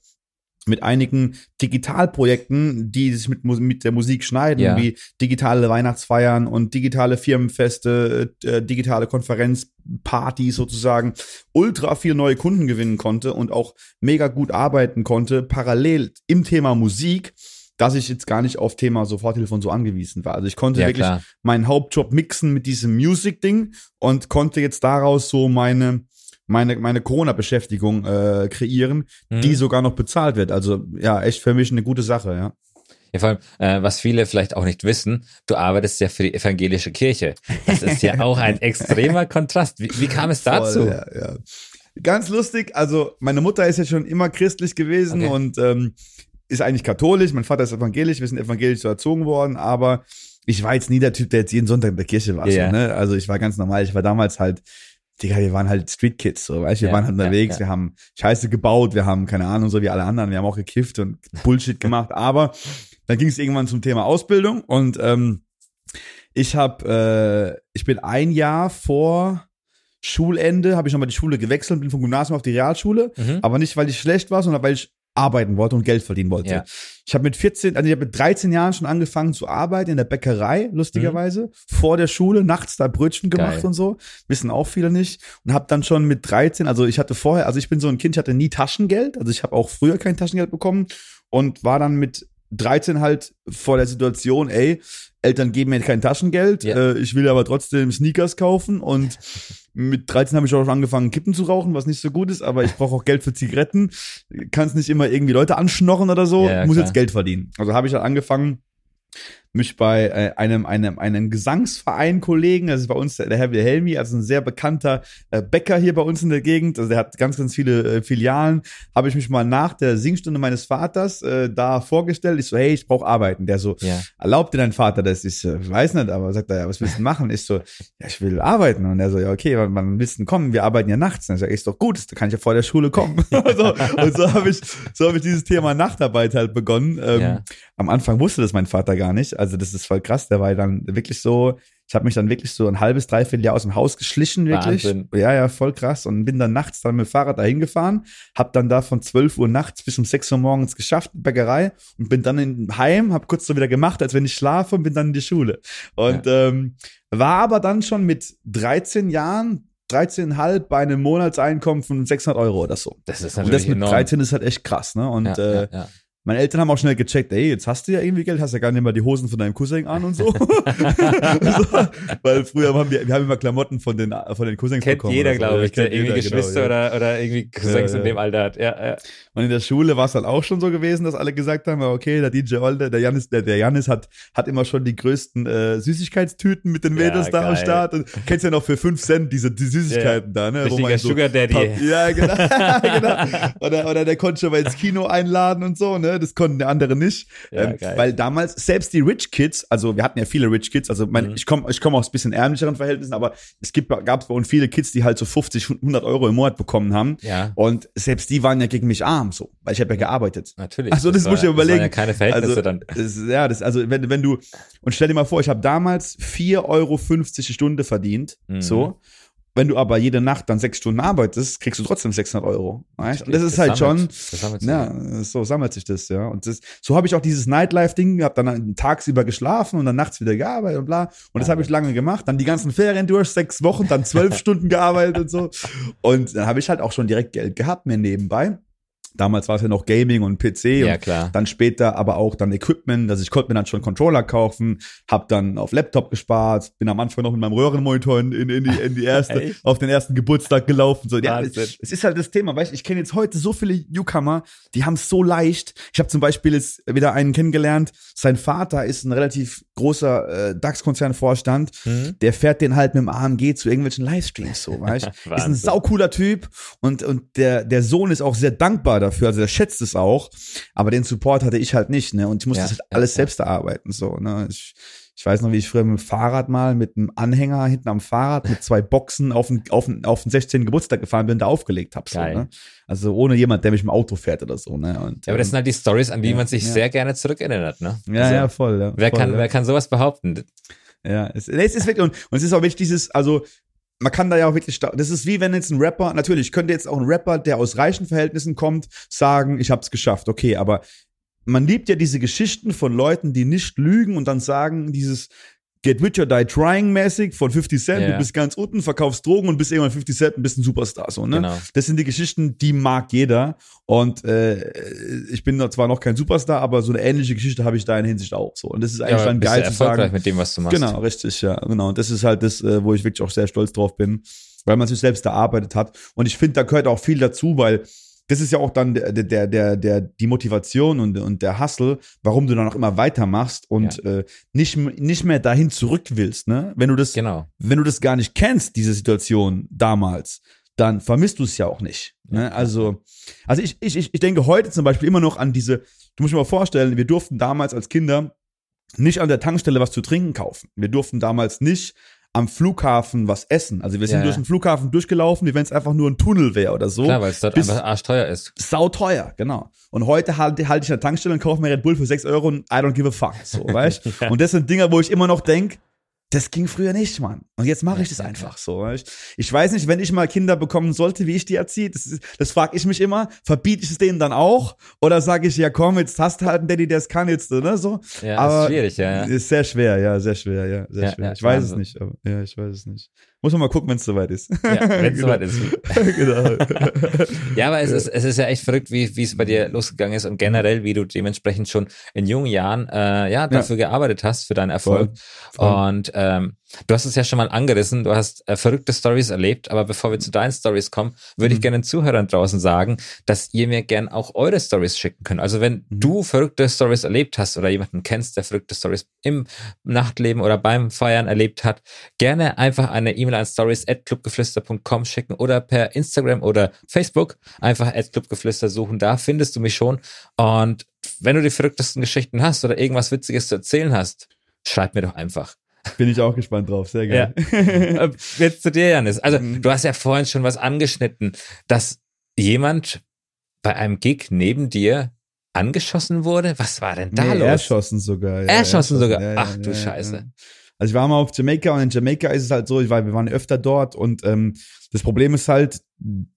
mit einigen Digitalprojekten, die sich mit, mit der Musik schneiden, ja. wie digitale Weihnachtsfeiern und digitale Firmenfeste, äh, digitale Konferenzpartys sozusagen, ultra viel neue Kunden gewinnen konnte und auch mega gut arbeiten konnte, parallel im Thema Musik, dass ich jetzt gar nicht auf Thema Soforthilfe und so angewiesen war. Also ich konnte ja, wirklich klar. meinen Hauptjob mixen mit diesem Music-Ding und konnte jetzt daraus so meine meine, meine Corona-Beschäftigung äh, kreieren, mhm. die sogar noch bezahlt wird. Also ja, echt für mich eine gute Sache, ja. Ja, vor allem, äh, was viele vielleicht auch nicht wissen, du arbeitest ja für die evangelische Kirche. Das ist ja auch ein extremer Kontrast. Wie, wie kam es dazu? Voll, ja, ja. Ganz lustig, also meine Mutter ist ja schon immer christlich gewesen okay. und ähm, ist eigentlich katholisch, mein Vater ist evangelisch, wir sind evangelisch so erzogen worden, aber ich war jetzt nie der Typ, der jetzt jeden Sonntag in der Kirche war. Yeah. So, ne? Also ich war ganz normal, ich war damals halt Digga, wir waren halt Street Kids, so, weißt du, wir ja, waren halt unterwegs, ja, wir haben Scheiße gebaut, wir haben, keine Ahnung, so wie alle anderen, wir haben auch gekifft und Bullshit gemacht, aber dann ging es irgendwann zum Thema Ausbildung und ähm, ich habe, äh, ich bin ein Jahr vor Schulende, habe ich nochmal die Schule gewechselt, bin vom Gymnasium auf die Realschule, mhm. aber nicht, weil ich schlecht war, sondern weil ich arbeiten wollte und Geld verdienen wollte. Ja. Ich habe mit 14, also ich habe mit 13 Jahren schon angefangen zu arbeiten in der Bäckerei, lustigerweise, mhm. vor der Schule, nachts da Brötchen gemacht Geil. und so. Wissen auch viele nicht. Und habe dann schon mit 13, also ich hatte vorher, also ich bin so ein Kind, ich hatte nie Taschengeld, also ich habe auch früher kein Taschengeld bekommen und war dann mit 13 halt vor der Situation, ey, Eltern geben mir kein Taschengeld, ja. äh, ich will aber trotzdem Sneakers kaufen und mit 13 habe ich auch schon angefangen, Kippen zu rauchen, was nicht so gut ist, aber ich brauche auch Geld für Zigaretten. Kann es nicht immer irgendwie Leute anschnorren oder so, ja, muss klar. jetzt Geld verdienen. Also habe ich halt angefangen, mich bei äh, einem, einem, einem Gesangsverein Kollegen, das ist bei uns der, der Herr Wilhelmi, also ein sehr bekannter äh, Bäcker hier bei uns in der Gegend, also der hat ganz, ganz viele äh, Filialen, habe ich mich mal nach der Singstunde meines Vaters äh, da vorgestellt. Ich so, hey, ich brauche arbeiten. Der so, ja. erlaubt dir dein Vater das? Ich so, weiß nicht, aber sagt er, ja, was willst du machen? Ich so, ja, ich will arbeiten. Und er so, ja, okay, wann, wann willst du kommen? Wir arbeiten ja nachts. Und ich so, ist doch gut, da kann ich ja vor der Schule kommen. so, und so habe ich, so habe ich dieses Thema Nachtarbeit halt begonnen. Ähm, ja. Am Anfang wusste das mein Vater gar nicht. Also das ist voll krass. Der war dann wirklich so, ich habe mich dann wirklich so ein halbes, dreiviertel Jahr aus dem Haus geschlichen, wirklich. Wahnsinn. Ja, ja, voll krass. Und bin dann nachts dann mit dem Fahrrad dahin gefahren, hab dann da von 12 Uhr nachts bis um 6 Uhr morgens geschafft, Bäckerei, und bin dann in Heim, hab kurz so wieder gemacht, als wenn ich schlafe und bin dann in die Schule. Und ja. ähm, war aber dann schon mit 13 Jahren 13,5 bei einem Monatseinkommen von 600 Euro oder so. Das ist natürlich Und das mit enorm. 13 ist halt echt krass, ne? Und ja, äh, ja, meine Eltern haben auch schnell gecheckt, ey, jetzt hast du ja irgendwie Geld, hast ja gar nicht mal die Hosen von deinem Cousin an und so. so weil früher haben wir, wir haben immer Klamotten von den, von den Cousins Kennt bekommen. jeder, glaube ich, der irgendwie jeder, Geschwister genau, oder, oder irgendwie Cousins ja, in dem Alter hat. Ja, ja. Und in der Schule war es halt auch schon so gewesen, dass alle gesagt haben, okay, der DJ Olde, der Janis, der, der Janis hat, hat immer schon die größten äh, Süßigkeitstüten mit den Mädels da am Start. Und kennst ja noch für 5 Cent diese die Süßigkeiten da, ne? Richtiger wo man so Sugar Daddy. Pap ja, genau. genau. Oder, oder der konnte schon mal ins Kino einladen und so, ne? Das konnten der andere nicht. Ja, ähm, weil damals, selbst die Rich Kids, also wir hatten ja viele Rich Kids, also mein, mhm. ich komme ich komm aus ein bisschen ärmlicheren Verhältnissen, aber es gibt, gab bei uns viele Kids, die halt so 50, 100 Euro im Monat bekommen haben. Ja. Und selbst die waren ja gegen mich arm, so, weil ich habe ja gearbeitet. Natürlich. Also das, das muss ich mir überlegen. Das waren ja keine Verhältnisse also, dann. Das, ja, das, also wenn, wenn du, und stell dir mal vor, ich habe damals 4,50 Euro die Stunde verdient, mhm. so. Wenn du aber jede Nacht dann sechs Stunden arbeitest, kriegst du trotzdem 600 Euro. Weißt? Und das ist halt sammelt- schon, das sammelt ja, so sammelt sich das, ja. Und das, so habe ich auch dieses Nightlife-Ding gehabt, dann tagsüber geschlafen und dann nachts wieder gearbeitet und bla. Und das habe ich lange gemacht. Dann die ganzen Ferien durch, sechs Wochen, dann zwölf Stunden gearbeitet und so. Und dann habe ich halt auch schon direkt Geld gehabt, mir nebenbei. Damals war es ja noch Gaming und PC Ja, und klar. dann später aber auch dann Equipment, also ich konnte mir dann schon Controller kaufen, hab dann auf Laptop gespart, bin am Anfang noch mit meinem Röhrenmonitor in, in, die, in die erste, auf den ersten Geburtstag gelaufen. So, ja, es, es ist halt das Thema, weißt du, ich kenne jetzt heute so viele Newcomer, die haben es so leicht. Ich habe zum Beispiel jetzt wieder einen kennengelernt, sein Vater ist ein relativ großer äh, DAX-Konzernvorstand, Mhm. der fährt den halt mit dem AMG zu irgendwelchen Livestreams so, weißt du? Ist ein saucooler Typ und, und der, der Sohn ist auch sehr dankbar dafür, also der schätzt es auch, aber den Support hatte ich halt nicht, ne, und ich musste Ja, das halt ja, alles ja. selbst erarbeiten, so, ne, ich, ich weiß noch, wie ich früher mit dem Fahrrad mal mit einem Anhänger hinten am Fahrrad mit zwei Boxen auf den, auf den, auf den 16. Geburtstag gefahren bin, da aufgelegt hab, so, ne, also ohne jemand, der mich im Auto fährt oder so, ne, und, Ja, aber das sind halt die Stories, an die Ja, man sich ja. sehr gerne zurückerinnert, ne? ja, Also, ja, voll, ja. Wer voll, kann, wer kann sowas behaupten? Ja, es, nee, es ist wirklich, und, und es ist auch wirklich dieses, also, man kann da ja auch wirklich, das ist wie wenn jetzt ein Rapper, natürlich könnte jetzt auch ein Rapper, der aus reichen Verhältnissen kommt, sagen, ich hab's geschafft, okay, aber man liebt ja diese Geschichten von Leuten, die nicht lügen und dann sagen, dieses Get rich or die trying mäßig von 50 Cent, Ja. du bist ganz unten, verkaufst Drogen und bist irgendwann 50 Cent und bist ein Superstar, so, ne? Genau. Das sind die Geschichten, die mag jeder. Und äh, ich bin zwar noch kein Superstar, aber so eine ähnliche Geschichte habe ich da in Hinsicht auch so. Und das ist eigentlich aber dann geil zu sagen. mit dem, was du machst. Genau, richtig, ja, genau. Und das ist halt das, äh, wo ich wirklich auch sehr stolz drauf bin, weil man sich selbst erarbeitet hat. Und ich finde, da gehört auch viel dazu, weil das ist ja auch dann der, der, der, der, die Motivation und, und der Hustle, warum du dann auch immer weitermachst und äh, nicht, nicht mehr dahin zurück willst, ne? Wenn du das, Genau. wenn du das gar nicht kennst, diese Situation damals, dann vermisst du es ja auch nicht. Ne? Also, also ich, ich, ich ich denke heute zum Beispiel immer noch an diese, du musst dir mal vorstellen, wir durften damals als Kinder nicht an der Tankstelle was zu trinken kaufen. Wir durften damals nicht am Flughafen was essen. Also wir sind Ja, durch den Flughafen durchgelaufen, wie wenn es einfach nur ein Tunnel wäre oder so. Klar, weil es dort einfach arschteuer ist. Sau teuer, genau. Und heute halte halt ich an der Tankstelle und kaufe mir Red Bull für 6 Euro und I don't give a fuck. So, weißt Und das sind Dinger, wo ich immer noch denk, das ging früher nicht, Mann. Und jetzt mache ich das einfach so. Weißt? Ich weiß nicht, wenn ich mal Kinder bekommen sollte, wie ich die erziehe, das, ist- das frage ich mich immer, verbiete ich es denen dann auch? Oder sage ich, ja komm, jetzt hast du halt einen Daddy, der es kann jetzt, ne? So. Ja, Aber ist schwierig, ja. ja. Ist sehr schwer, ja, sehr schwer, ja, sehr Ja, schwer. ja, ich weiß Wahnsinn. es nicht, aber ja, ich weiß es nicht. Muss man mal gucken, wenn es soweit ist. Ja, wenn es soweit ist. genau. Ja, aber es ist, es ist ja echt verrückt, wie, wie es bei dir losgegangen ist und generell, wie du dementsprechend schon in jungen Jahren äh, ja, dafür gearbeitet hast, für deinen Erfolg. Voll. Voll. Und ähm, du hast es ja schon mal angerissen, du hast äh, verrückte Stories erlebt, aber bevor wir zu deinen Stories kommen, würde ich Mhm. gerne den Zuhörern draußen sagen, dass ihr mir gern auch eure Stories schicken könnt. Also wenn Mhm. du verrückte Stories erlebt hast oder jemanden kennst, der verrückte Stories im Nachtleben oder beim Feiern erlebt hat, gerne einfach eine E-Mail an stories@clubgeflüster.com schicken oder per Instagram oder Facebook einfach @clubgeflüster suchen. Da findest du mich schon. Und wenn du die verrücktesten Geschichten hast oder irgendwas Witziges zu erzählen hast, schreib mir doch einfach. Bin ich auch gespannt drauf, sehr geil. Äh, Jetzt zu dir, Janis. Also, Mhm. du hast ja vorhin schon was angeschnitten, dass jemand bei einem Gig neben dir angeschossen wurde. Was war denn da nee, los? Erschossen sogar. Ja, Erschossen sogar. Ja, Ach, du ja, Scheiße. Also ich war mal auf Jamaika und in Jamaika ist es halt so, ich war, wir waren öfter dort und ähm, das Problem ist halt,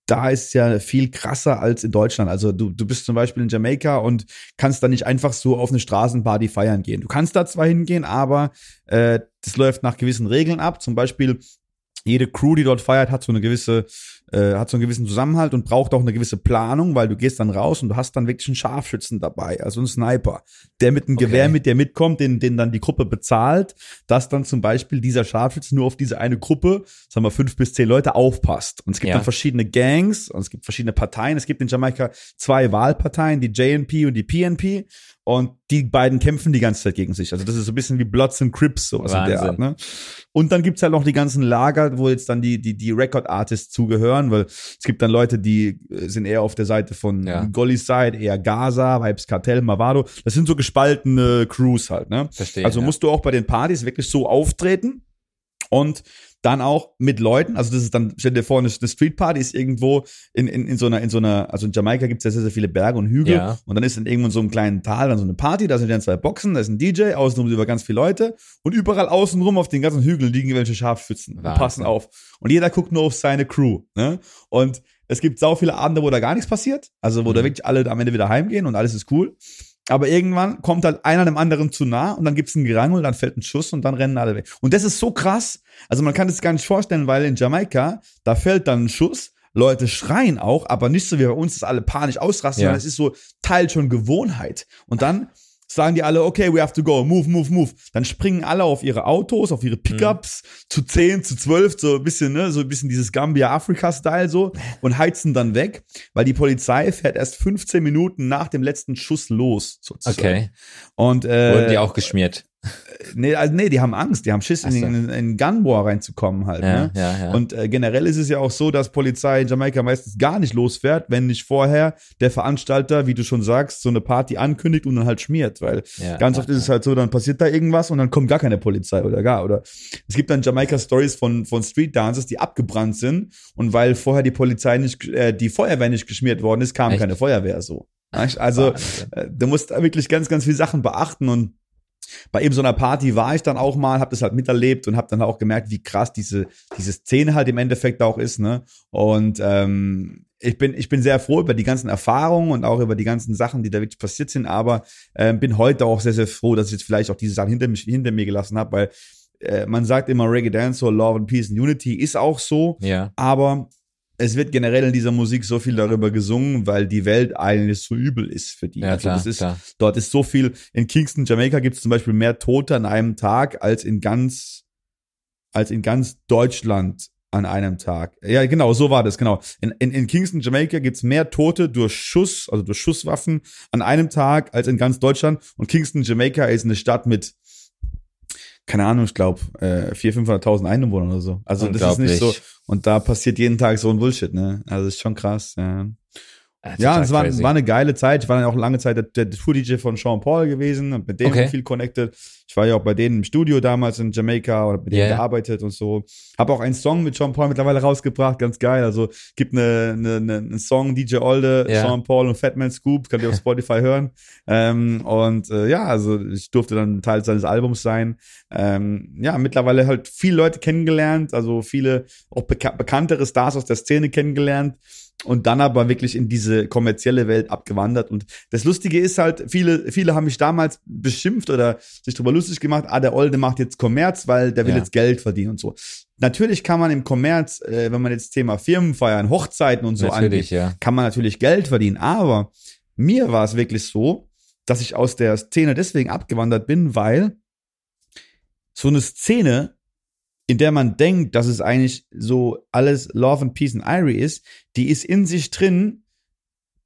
da ist ja viel krasser als in Deutschland. Also du, du bist zum Beispiel in Jamaika und kannst da nicht einfach so auf eine Straßenparty feiern gehen. Du kannst da zwar hingehen, aber äh, das läuft nach gewissen Regeln ab. Zum Beispiel jede Crew, die dort feiert, hat so eine gewisse, äh, hat so einen gewissen Zusammenhalt und braucht auch eine gewisse Planung, weil du gehst dann raus und du hast dann wirklich einen Scharfschützen dabei, also einen Sniper, der mit einem Okay. Gewehr mit dir mitkommt, den, den dann die Gruppe bezahlt, dass dann zum Beispiel dieser Scharfschütze nur auf diese eine Gruppe, sagen wir fünf bis zehn Leute, aufpasst. Und es gibt Ja. dann verschiedene Gangs und es gibt verschiedene Parteien. Es gibt in Jamaika zwei Wahlparteien, die JNP und die PNP. Und die beiden kämpfen die ganze Zeit gegen sich. Also das ist so ein bisschen wie Bloods and Crips, sowas in der Wahnsinn. Art. Ne? Und dann gibt's halt noch die ganzen Lager, wo jetzt dann die, die, die Record-Artists zugehören, weil es gibt dann Leute, die äh, sind eher auf der Seite von Ja. Gollis Side, eher Gaza, Vibes Cartel, Mavado. Das sind so gespaltene Crews halt, ne? Verstehe. Also ja. musst du auch bei den Partys wirklich so auftreten Und dann auch mit Leuten, also das ist dann, stell dir vor, eine, eine Street Party ist irgendwo in, in, in so einer, in so einer, also in Jamaika gibt es ja sehr, sehr viele Berge und Hügel Ja. und dann ist dann irgendwo in so einem kleinen Tal dann so eine Party, da sind dann zwei Boxen, da ist ein DJ, außenrum über ganz viele Leute und überall außenrum auf den ganzen Hügeln liegen irgendwelche Scharfschützen und Wahnsinn. passen auf. Und jeder guckt nur auf seine Crew, ne? Und es gibt sau viele Abende, wo da gar nichts passiert, also wo da Mhm. wirklich alle am Ende wieder heimgehen und alles ist cool. Aber irgendwann kommt halt einer dem anderen zu nah und dann gibt's ein Gerangel, dann fällt ein Schuss und dann rennen alle weg. Und das ist so krass. Also man kann das gar nicht vorstellen, weil in Jamaika, da fällt dann ein Schuss, Leute schreien auch, aber nicht so wie bei uns, dass alle panisch ausrasten, Ja. sondern es ist so Teil schon Gewohnheit. Und dann sagen die alle, okay, we have to go, move, move, move. Dann springen alle auf ihre Autos, auf ihre Pickups, zu 10, zu 12, so ein bisschen, ne, so ein bisschen dieses Gambia-Afrika-Style so und heizen dann weg, weil die Polizei fährt erst 15 Minuten nach dem letzten Schuss los, sozusagen. Okay. Und, äh, Wurden die auch geschmiert? Nee, also, nee, die haben Angst, die haben Schiss, so. in, in, in Gunbohr reinzukommen halt, Ja, ne? ja, ja. Und äh, generell ist es ja auch so, dass Polizei in Jamaika meistens gar nicht losfährt, wenn nicht vorher der Veranstalter, wie du schon sagst, so eine Party ankündigt und dann halt schmiert, weil Ja, ganz oft ist es halt so, dann passiert da irgendwas und dann kommt gar keine Polizei oder gar, oder es gibt dann Jamaika Stories von, von Street Dancers, die abgebrannt sind und weil vorher die Polizei nicht, äh, die Feuerwehr nicht geschmiert worden ist, kam Echt? keine Feuerwehr so. Also, äh, du musst da wirklich ganz, ganz viele Sachen beachten und bei eben so einer Party war ich dann auch mal, habe das halt miterlebt und habe dann auch gemerkt, wie krass diese diese Szene halt im Endeffekt auch ist, ne? Und ähm, ich bin ich bin sehr froh über die ganzen Erfahrungen und auch über die ganzen Sachen, die da wirklich passiert sind, aber ähm, bin heute auch sehr sehr froh, dass ich jetzt vielleicht auch diese Sachen hinter mich hinter mir gelassen habe, weil äh, man sagt immer Reggae Dancehall, Love and Peace and Unity ist auch so, Ja. aber es wird generell in dieser Musik so viel darüber gesungen, weil die Welt eigentlich so übel ist für die. Ja, also klar, das ist, klar. Dort ist so viel. In Kingston, Jamaika gibt es zum Beispiel mehr Tote an einem Tag als in ganz, als in ganz Deutschland an einem Tag. Ja, genau, so war das, genau. In, in, in Kingston, Jamaika gibt's mehr Tote durch Schuss, also durch Schusswaffen an einem Tag als in ganz Deutschland. Und Kingston, Jamaika ist eine Stadt mit, keine Ahnung, ich glaube, äh, 400.000, 500.000 Einwohnern oder so. Also das ist nicht so. Und da passiert jeden Tag so ein Bullshit, ne? Also ist schon krass, ja. Ah, Ja, total es war, war eine geile Zeit. Ich war dann auch lange Zeit der, der Tour-DJ von Sean Paul gewesen und mit dem Okay. viel connected. Ich war ja auch bei denen im Studio damals in Jamaika und mit Ja, denen ja. gearbeitet und so. Habe auch einen Song mit Sean Paul mittlerweile rausgebracht, ganz geil. Also gibt eine, eine, eine, einen Song DJ Olde, Ja. Sean Paul und Fatman Scoop, könnt ihr auf Spotify hören. Ähm, und äh, ja, also ich durfte dann Teil seines Albums sein. Ähm, ja, mittlerweile halt viele Leute kennengelernt, also viele auch beka bekanntere Stars aus der Szene kennengelernt und dann aber wirklich in diese kommerzielle Welt abgewandert. Und das Lustige ist halt, viele, viele haben mich damals beschimpft oder sich drüber lustig gemacht, ah, der Olde macht jetzt Kommerz, weil der will Ja. jetzt Geld verdienen und so. Natürlich kann man im Kommerz, äh, wenn man jetzt Thema Firmenfeiern, Hochzeiten und so Natürlich, angeht, ja. kann man natürlich Geld verdienen. Aber mir war es wirklich so, dass ich aus der Szene deswegen abgewandert bin, weil so eine Szene, in der man denkt, dass es eigentlich so alles Love and Peace and Irie ist, die ist in sich drin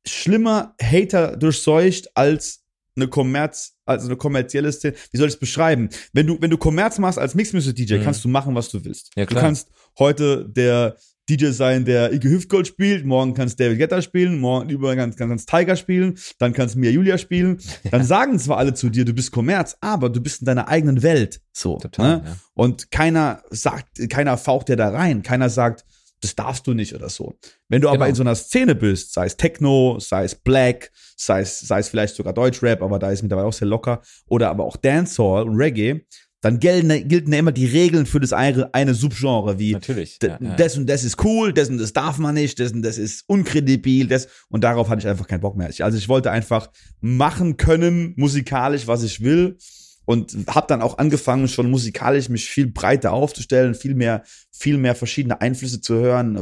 schlimmer Hater durchseucht als eine Kommerz, also eine kommerzielle Szene. Wie soll ich es beschreiben? Wenn du, wenn du Kommerz machst als Mix Music DJ, Mhm. kannst du machen, was du willst. Ja, du kannst heute der DJ sein, der Ike Hüftgold spielt, morgen kannst David Guetta spielen, morgen über kannst, kannst Tiger spielen, dann kannst Mia Julia spielen. Dann sagen zwar alle zu dir, du bist Kommerz, aber du bist in deiner eigenen Welt. So. Total, ne? ja. Und keiner sagt, keiner faucht dir da rein, keiner sagt, das darfst du nicht oder so. Wenn du aber Genau. in so einer Szene bist, sei es Techno, sei es Black, sei es, sei es vielleicht sogar Deutschrap, aber da ist mittlerweile auch sehr locker, oder aber auch Dancehall und Reggae, dann gelten, gelten ja immer die Regeln für das eine, eine Subgenre, wie Natürlich. Ja, ja. das und das ist cool, das und das darf man nicht, das und das ist unkredibil, das und darauf hatte ich einfach keinen Bock mehr. Ich- Also ich wollte einfach machen können, musikalisch, was ich will und habe dann auch angefangen, schon musikalisch mich viel breiter aufzustellen, viel mehr, viel mehr verschiedene Einflüsse zu hören.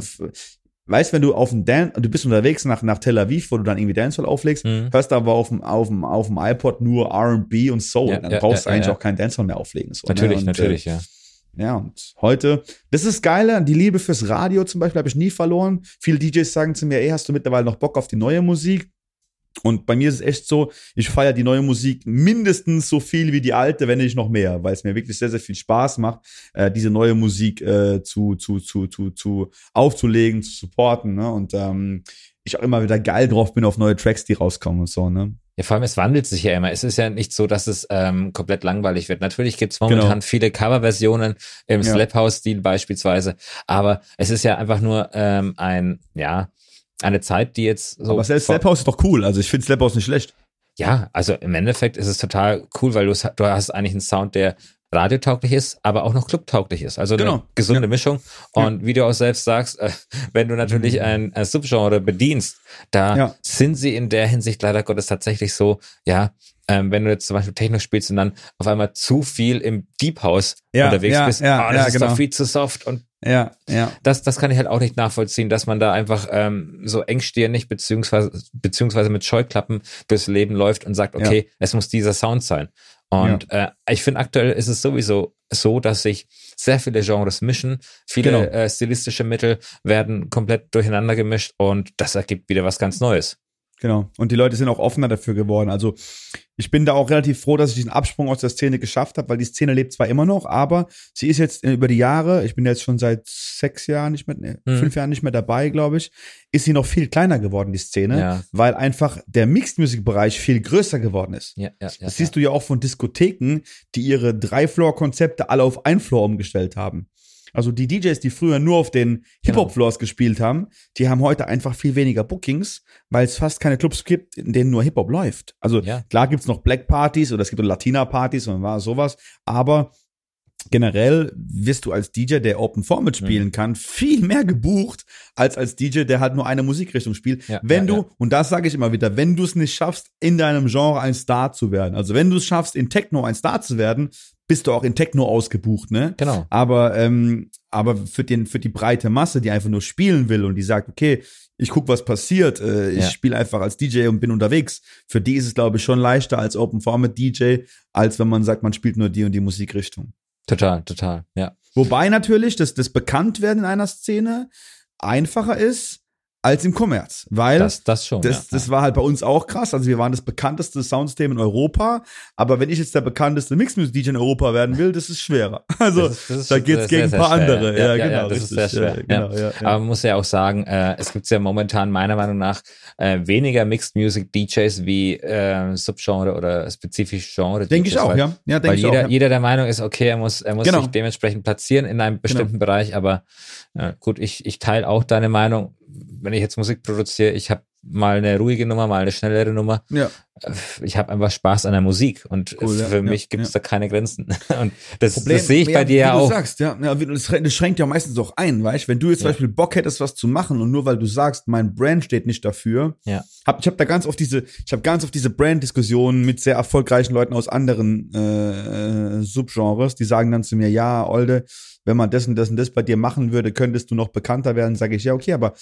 Weißt, wenn du auf dem Dan du bist unterwegs nach, nach Tel Aviv, wo du dann irgendwie Dancehall auflegst, Mhm. hörst aber auf dem, auf dem, auf dem iPod nur R&B und Soul. Ja, dann ja, brauchst du ja, eigentlich auch keinen Dancehall mehr auflegen. So, Natürlich, ne? und, natürlich, ja. Äh, ja, und heute, das ist geil, die Liebe fürs Radio zum Beispiel habe ich nie verloren. Viele DJs sagen zu mir, ey, hast du mittlerweile noch Bock auf die neue Musik? Und bei mir ist es echt so, ich feiere die neue Musik mindestens so viel wie die alte, wenn nicht noch mehr, weil es mir wirklich sehr, sehr viel Spaß macht, äh, diese neue Musik äh, zu, zu, zu, zu, zu aufzulegen, zu supporten. Ne? Und ähm, ich auch immer wieder geil drauf bin auf neue Tracks, die rauskommen und so. Ne? Ja, vor allem, es wandelt sich ja immer. Es ist ja nicht so, dass es ähm, komplett langweilig wird. Natürlich gibt's momentan Genau. viele Coverversionen im Ja. Slap House-Stil beispielsweise, aber es ist ja einfach nur ähm, ein, ja, eine Zeit, die jetzt so. Aber selbst Slap House ist doch cool. Also ich finde Slap House nicht schlecht. Ja, also im Endeffekt ist es total cool, weil du, du hast eigentlich einen Sound, der radiotauglich ist, aber auch noch clubtauglich ist. Also Genau. eine gesunde Mischung. Und wie du auch selbst sagst, äh, wenn du natürlich ein, ein Subgenre bedienst, da Mhm. Ja. sind sie in der Hinsicht leider Gottes tatsächlich so, ja, ähm, wenn du jetzt zum Beispiel Techno spielst und dann auf einmal zu viel im Deep House Ja, unterwegs ja, bist, ja, ah, das ja, ist genau. doch viel zu soft und Ja, ja. das, das kann ich halt auch nicht nachvollziehen, dass man da einfach ähm, so engstirnig beziehungsweise, beziehungsweise mit Scheuklappen durchs Leben läuft und sagt, okay, es muss dieser Sound sein. Und äh, ich finde, aktuell ist es sowieso so, dass sich sehr viele Genres mischen, viele Genau. äh, stilistische Mittel werden komplett durcheinander gemischt und das ergibt wieder was ganz Neues. Genau. Und die Leute sind auch offener dafür geworden. Also ich bin da auch relativ froh, dass ich diesen Absprung aus der Szene geschafft habe, weil die Szene lebt zwar immer noch, aber sie ist jetzt äh, über die Jahre, ich bin jetzt schon seit sechs Jahren nicht mehr, nee, Mhm. fünf Jahren nicht mehr dabei, glaube ich, ist sie noch viel kleiner geworden, die Szene, Ja. weil einfach der Mixed-Music-Bereich viel größer geworden ist. Ja, ja. Das siehst du ja auch von Diskotheken, die ihre Drei-Floor-Konzepte alle auf ein Floor umgestellt haben. Also die DJs, die früher nur auf den Hip-Hop-Floors gespielt haben, die haben heute einfach viel weniger Bookings, weil es fast keine Clubs gibt, in denen nur Hip-Hop läuft. Also Ja. klar gibt's noch Black-Partys oder es gibt Latina-Partys und war sowas, aber generell wirst du als DJ, der Open Format spielen kann, viel mehr gebucht als als DJ, der halt nur eine Musikrichtung spielt. Ja, wenn ja, du, ja. und das sage ich immer wieder, wenn du es nicht schaffst, in deinem Genre ein Star zu werden, also wenn du es schaffst, in Techno ein Star zu werden, bist du auch in Techno ausgebucht, ne? Genau. Aber, ähm, aber für, den, für die breite Masse, die einfach nur spielen will und die sagt, okay, ich guck, was passiert, äh, ich Ja. spiele einfach als DJ und bin unterwegs. Für die ist es, glaube ich, schon leichter als Open Format DJ, als wenn man sagt, man spielt nur die und die Musikrichtung. Total, total, ja. Wobei natürlich das, das Bekanntwerden in einer Szene einfacher ist als im Kommerz, weil Das, das schon. das, ja, das war halt bei uns auch krass. Also wir waren das bekannteste Soundsystem in Europa. Aber wenn ich jetzt der bekannteste Mixed-Music-DJ in Europa werden will, das ist schwerer. Also Das ist- ist da geht's sehr, gegen ein sehr paar schwer, andere. ja. Ja, Ja, genau. das ist richtig. sehr schwer, genau. Aber man muss ja auch sagen, äh, es gibt ja momentan meiner Meinung nach äh, weniger Mixed Music DJs wie äh, Subgenre oder spezifisch Genre. Denke ich auch, weil, ja. Ja, Weil denke ich jeder, auch. Jeder der Meinung ist, okay, er muss, er muss Genau. sich dementsprechend platzieren in einem bestimmten Bereich, aber äh, gut, ich, ich teile auch deine Meinung. Wenn ich jetzt Musik produziere, ich habe mal eine ruhige Nummer, mal eine schnellere Nummer. ja. Ich habe einfach Spaß an der Musik und Cool, ja, für ja, mich gibt es ja. da keine Grenzen. Und das, das sehe ich bei dir ja auch. Du sagst, ja, ja, du- das schränkt- ja meistens auch ein, weißt Wenn du jetzt zum Ja. Beispiel Bock hättest, was zu machen und nur weil du sagst, mein Brand steht nicht dafür, Ja. hab, ich habe da ganz oft diese, ich habe ganz oft diese Brand-Diskussionen mit sehr erfolgreichen Leuten aus anderen äh, äh, Subgenres, die sagen dann zu mir, ja, Olde, wenn man das und das und das bei dir machen würde, könntest du noch bekannter werden. Sage ich, ja, okay, aber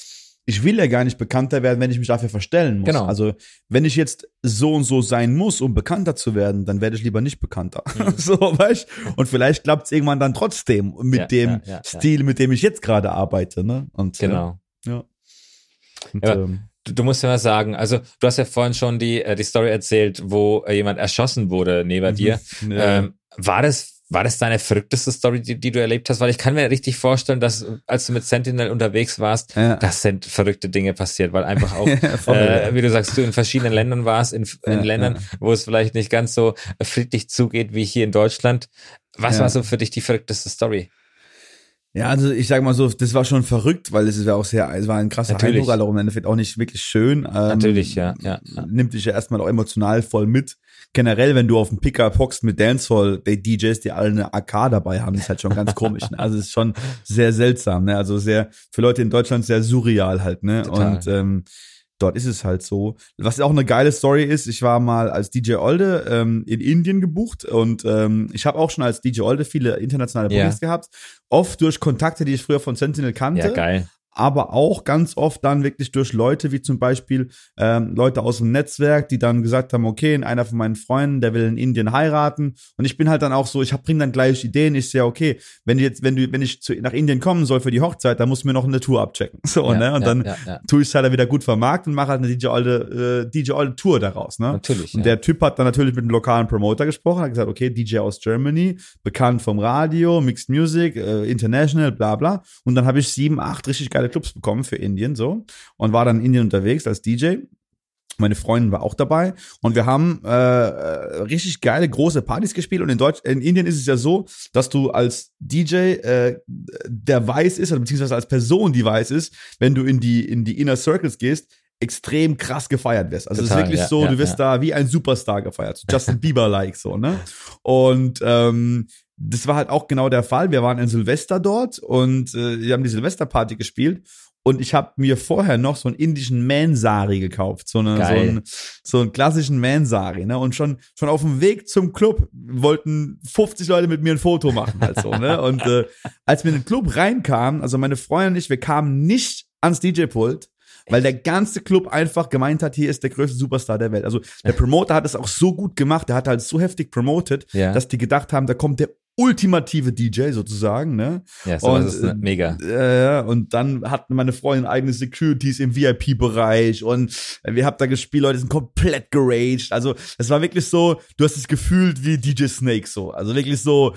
ich will ja gar nicht bekannter werden, wenn ich mich dafür verstellen muss. Genau. Also wenn ich jetzt so und so sein muss, um bekannter zu werden, dann werde ich lieber nicht bekannter. so, weißt Und vielleicht klappt es irgendwann dann trotzdem mit Ja, dem ja, ja. Stil, mit dem ich jetzt gerade arbeite. Ne? Und, Genau. Äh, ja. Und, ähm, Du, musst ja mal sagen, also du hast ja vorhin schon die, äh, die Story erzählt, wo äh, jemand erschossen wurde neben dir. Mhm. ja. Ähm, war das, war das deine verrückteste Story, die, die du erlebt hast? Weil ich kann mir richtig vorstellen, dass als du mit Sentinel unterwegs warst, Ja. das sind verrückte Dinge passiert, weil einfach auch, äh, wie du sagst, du in verschiedenen Ländern warst, in, in Ja, Ländern, ja. wo es vielleicht nicht ganz so friedlich zugeht wie hier in Deutschland. Was war so für dich die verrückteste Story? Ja, also ich sag mal so, das war schon verrückt, weil es ist ja auch sehr, es war ein krasser Natürlich. Eindruck, aber im Endeffekt auch nicht wirklich schön. Ähm, Natürlich, ja, ja, ja. Nimmt dich ja erstmal auch emotional voll mit. Generell, wenn du auf dem Pickup hockst mit Dancehall, die DJs, die alle eine AK dabei haben, ist halt schon ganz komisch. Ne? Also ist schon sehr seltsam, ne? Also sehr, für Leute in Deutschland sehr surreal halt, ne? Total. Und ähm, dort ist es halt so. Was auch eine geile Story ist, ich war mal als DJ Olde ähm, in Indien gebucht und ähm, ich habe auch schon als DJ Olde viele internationale Ja. Bookings gehabt. Oft durch Kontakte, die ich früher von Sentinel kannte Ja, geil. Aber auch ganz oft dann wirklich durch Leute, wie zum Beispiel ähm, Leute aus dem Netzwerk, die dann gesagt haben, okay, einer von meinen Freunden, der will in Indien heiraten. Und ich bin halt dann auch so, ich hab, bring dann gleich Ideen. Ich sehe, okay, wenn jetzt, wenn du, wenn ich zu, nach Indien kommen soll für die Hochzeit, dann muss ich mir noch eine Tour abchecken. So, Ja, ne? Und ja, dann ja, tue ich es halt wieder gut vermarkten und mache halt eine DJ Olde, äh, DJ Olde Tour daraus, ne? Natürlich. Und der Typ hat dann natürlich mit einem lokalen Promoter gesprochen, hat gesagt, okay, DJ aus Germany, bekannt vom Radio, Mixed Music, äh, International, bla bla. Und dann habe ich sieben, acht richtig geile Clubs bekommen für Indien so und war dann in Indien unterwegs als DJ. Meine Freundin war auch dabei und wir haben äh, äh, richtig geile große Partys gespielt und in Deutsch in Indien ist es ja so, dass du als DJ äh, der weiß ist oder beziehungsweise als Person die weiß ist, wenn du in die in die Inner Circles gehst, extrem krass gefeiert wirst. Also es ist wirklich ja, so, ja, du wirst ja. da wie ein Superstar gefeiert, Justin Bieber like so, ne? Und ähm, das war halt auch genau der Fall. Wir waren in Silvester dort und äh, wir haben die Silvesterparty gespielt und ich habe mir vorher noch so einen indischen Mansari gekauft, so, eine, so, einen, so einen klassischen Mansari, ne? Und schon schon auf dem Weg zum Club wollten 50 Leute mit mir ein Foto machen, halt so, ne? Und äh, als wir in den Club reinkamen, also meine Freundin und ich, wir kamen nicht ans DJ-Pult, weil der ganze Club einfach gemeint hat, hier ist der größte Superstar der Welt. Also der Promoter hat es auch so gut gemacht, der hat halt so heftig promoted, Ja. dass die gedacht haben, da kommt der ultimative DJ sozusagen, ne? Ja, sowas Und, ist ne- äh, mega. Äh, und dann hatten meine Freundin eigene Securities im VIP-Bereich und wir haben da gespielt, Leute sind komplett geraged. Also es war wirklich so, du hast es gefühlt wie DJ Snake so. Also wirklich so,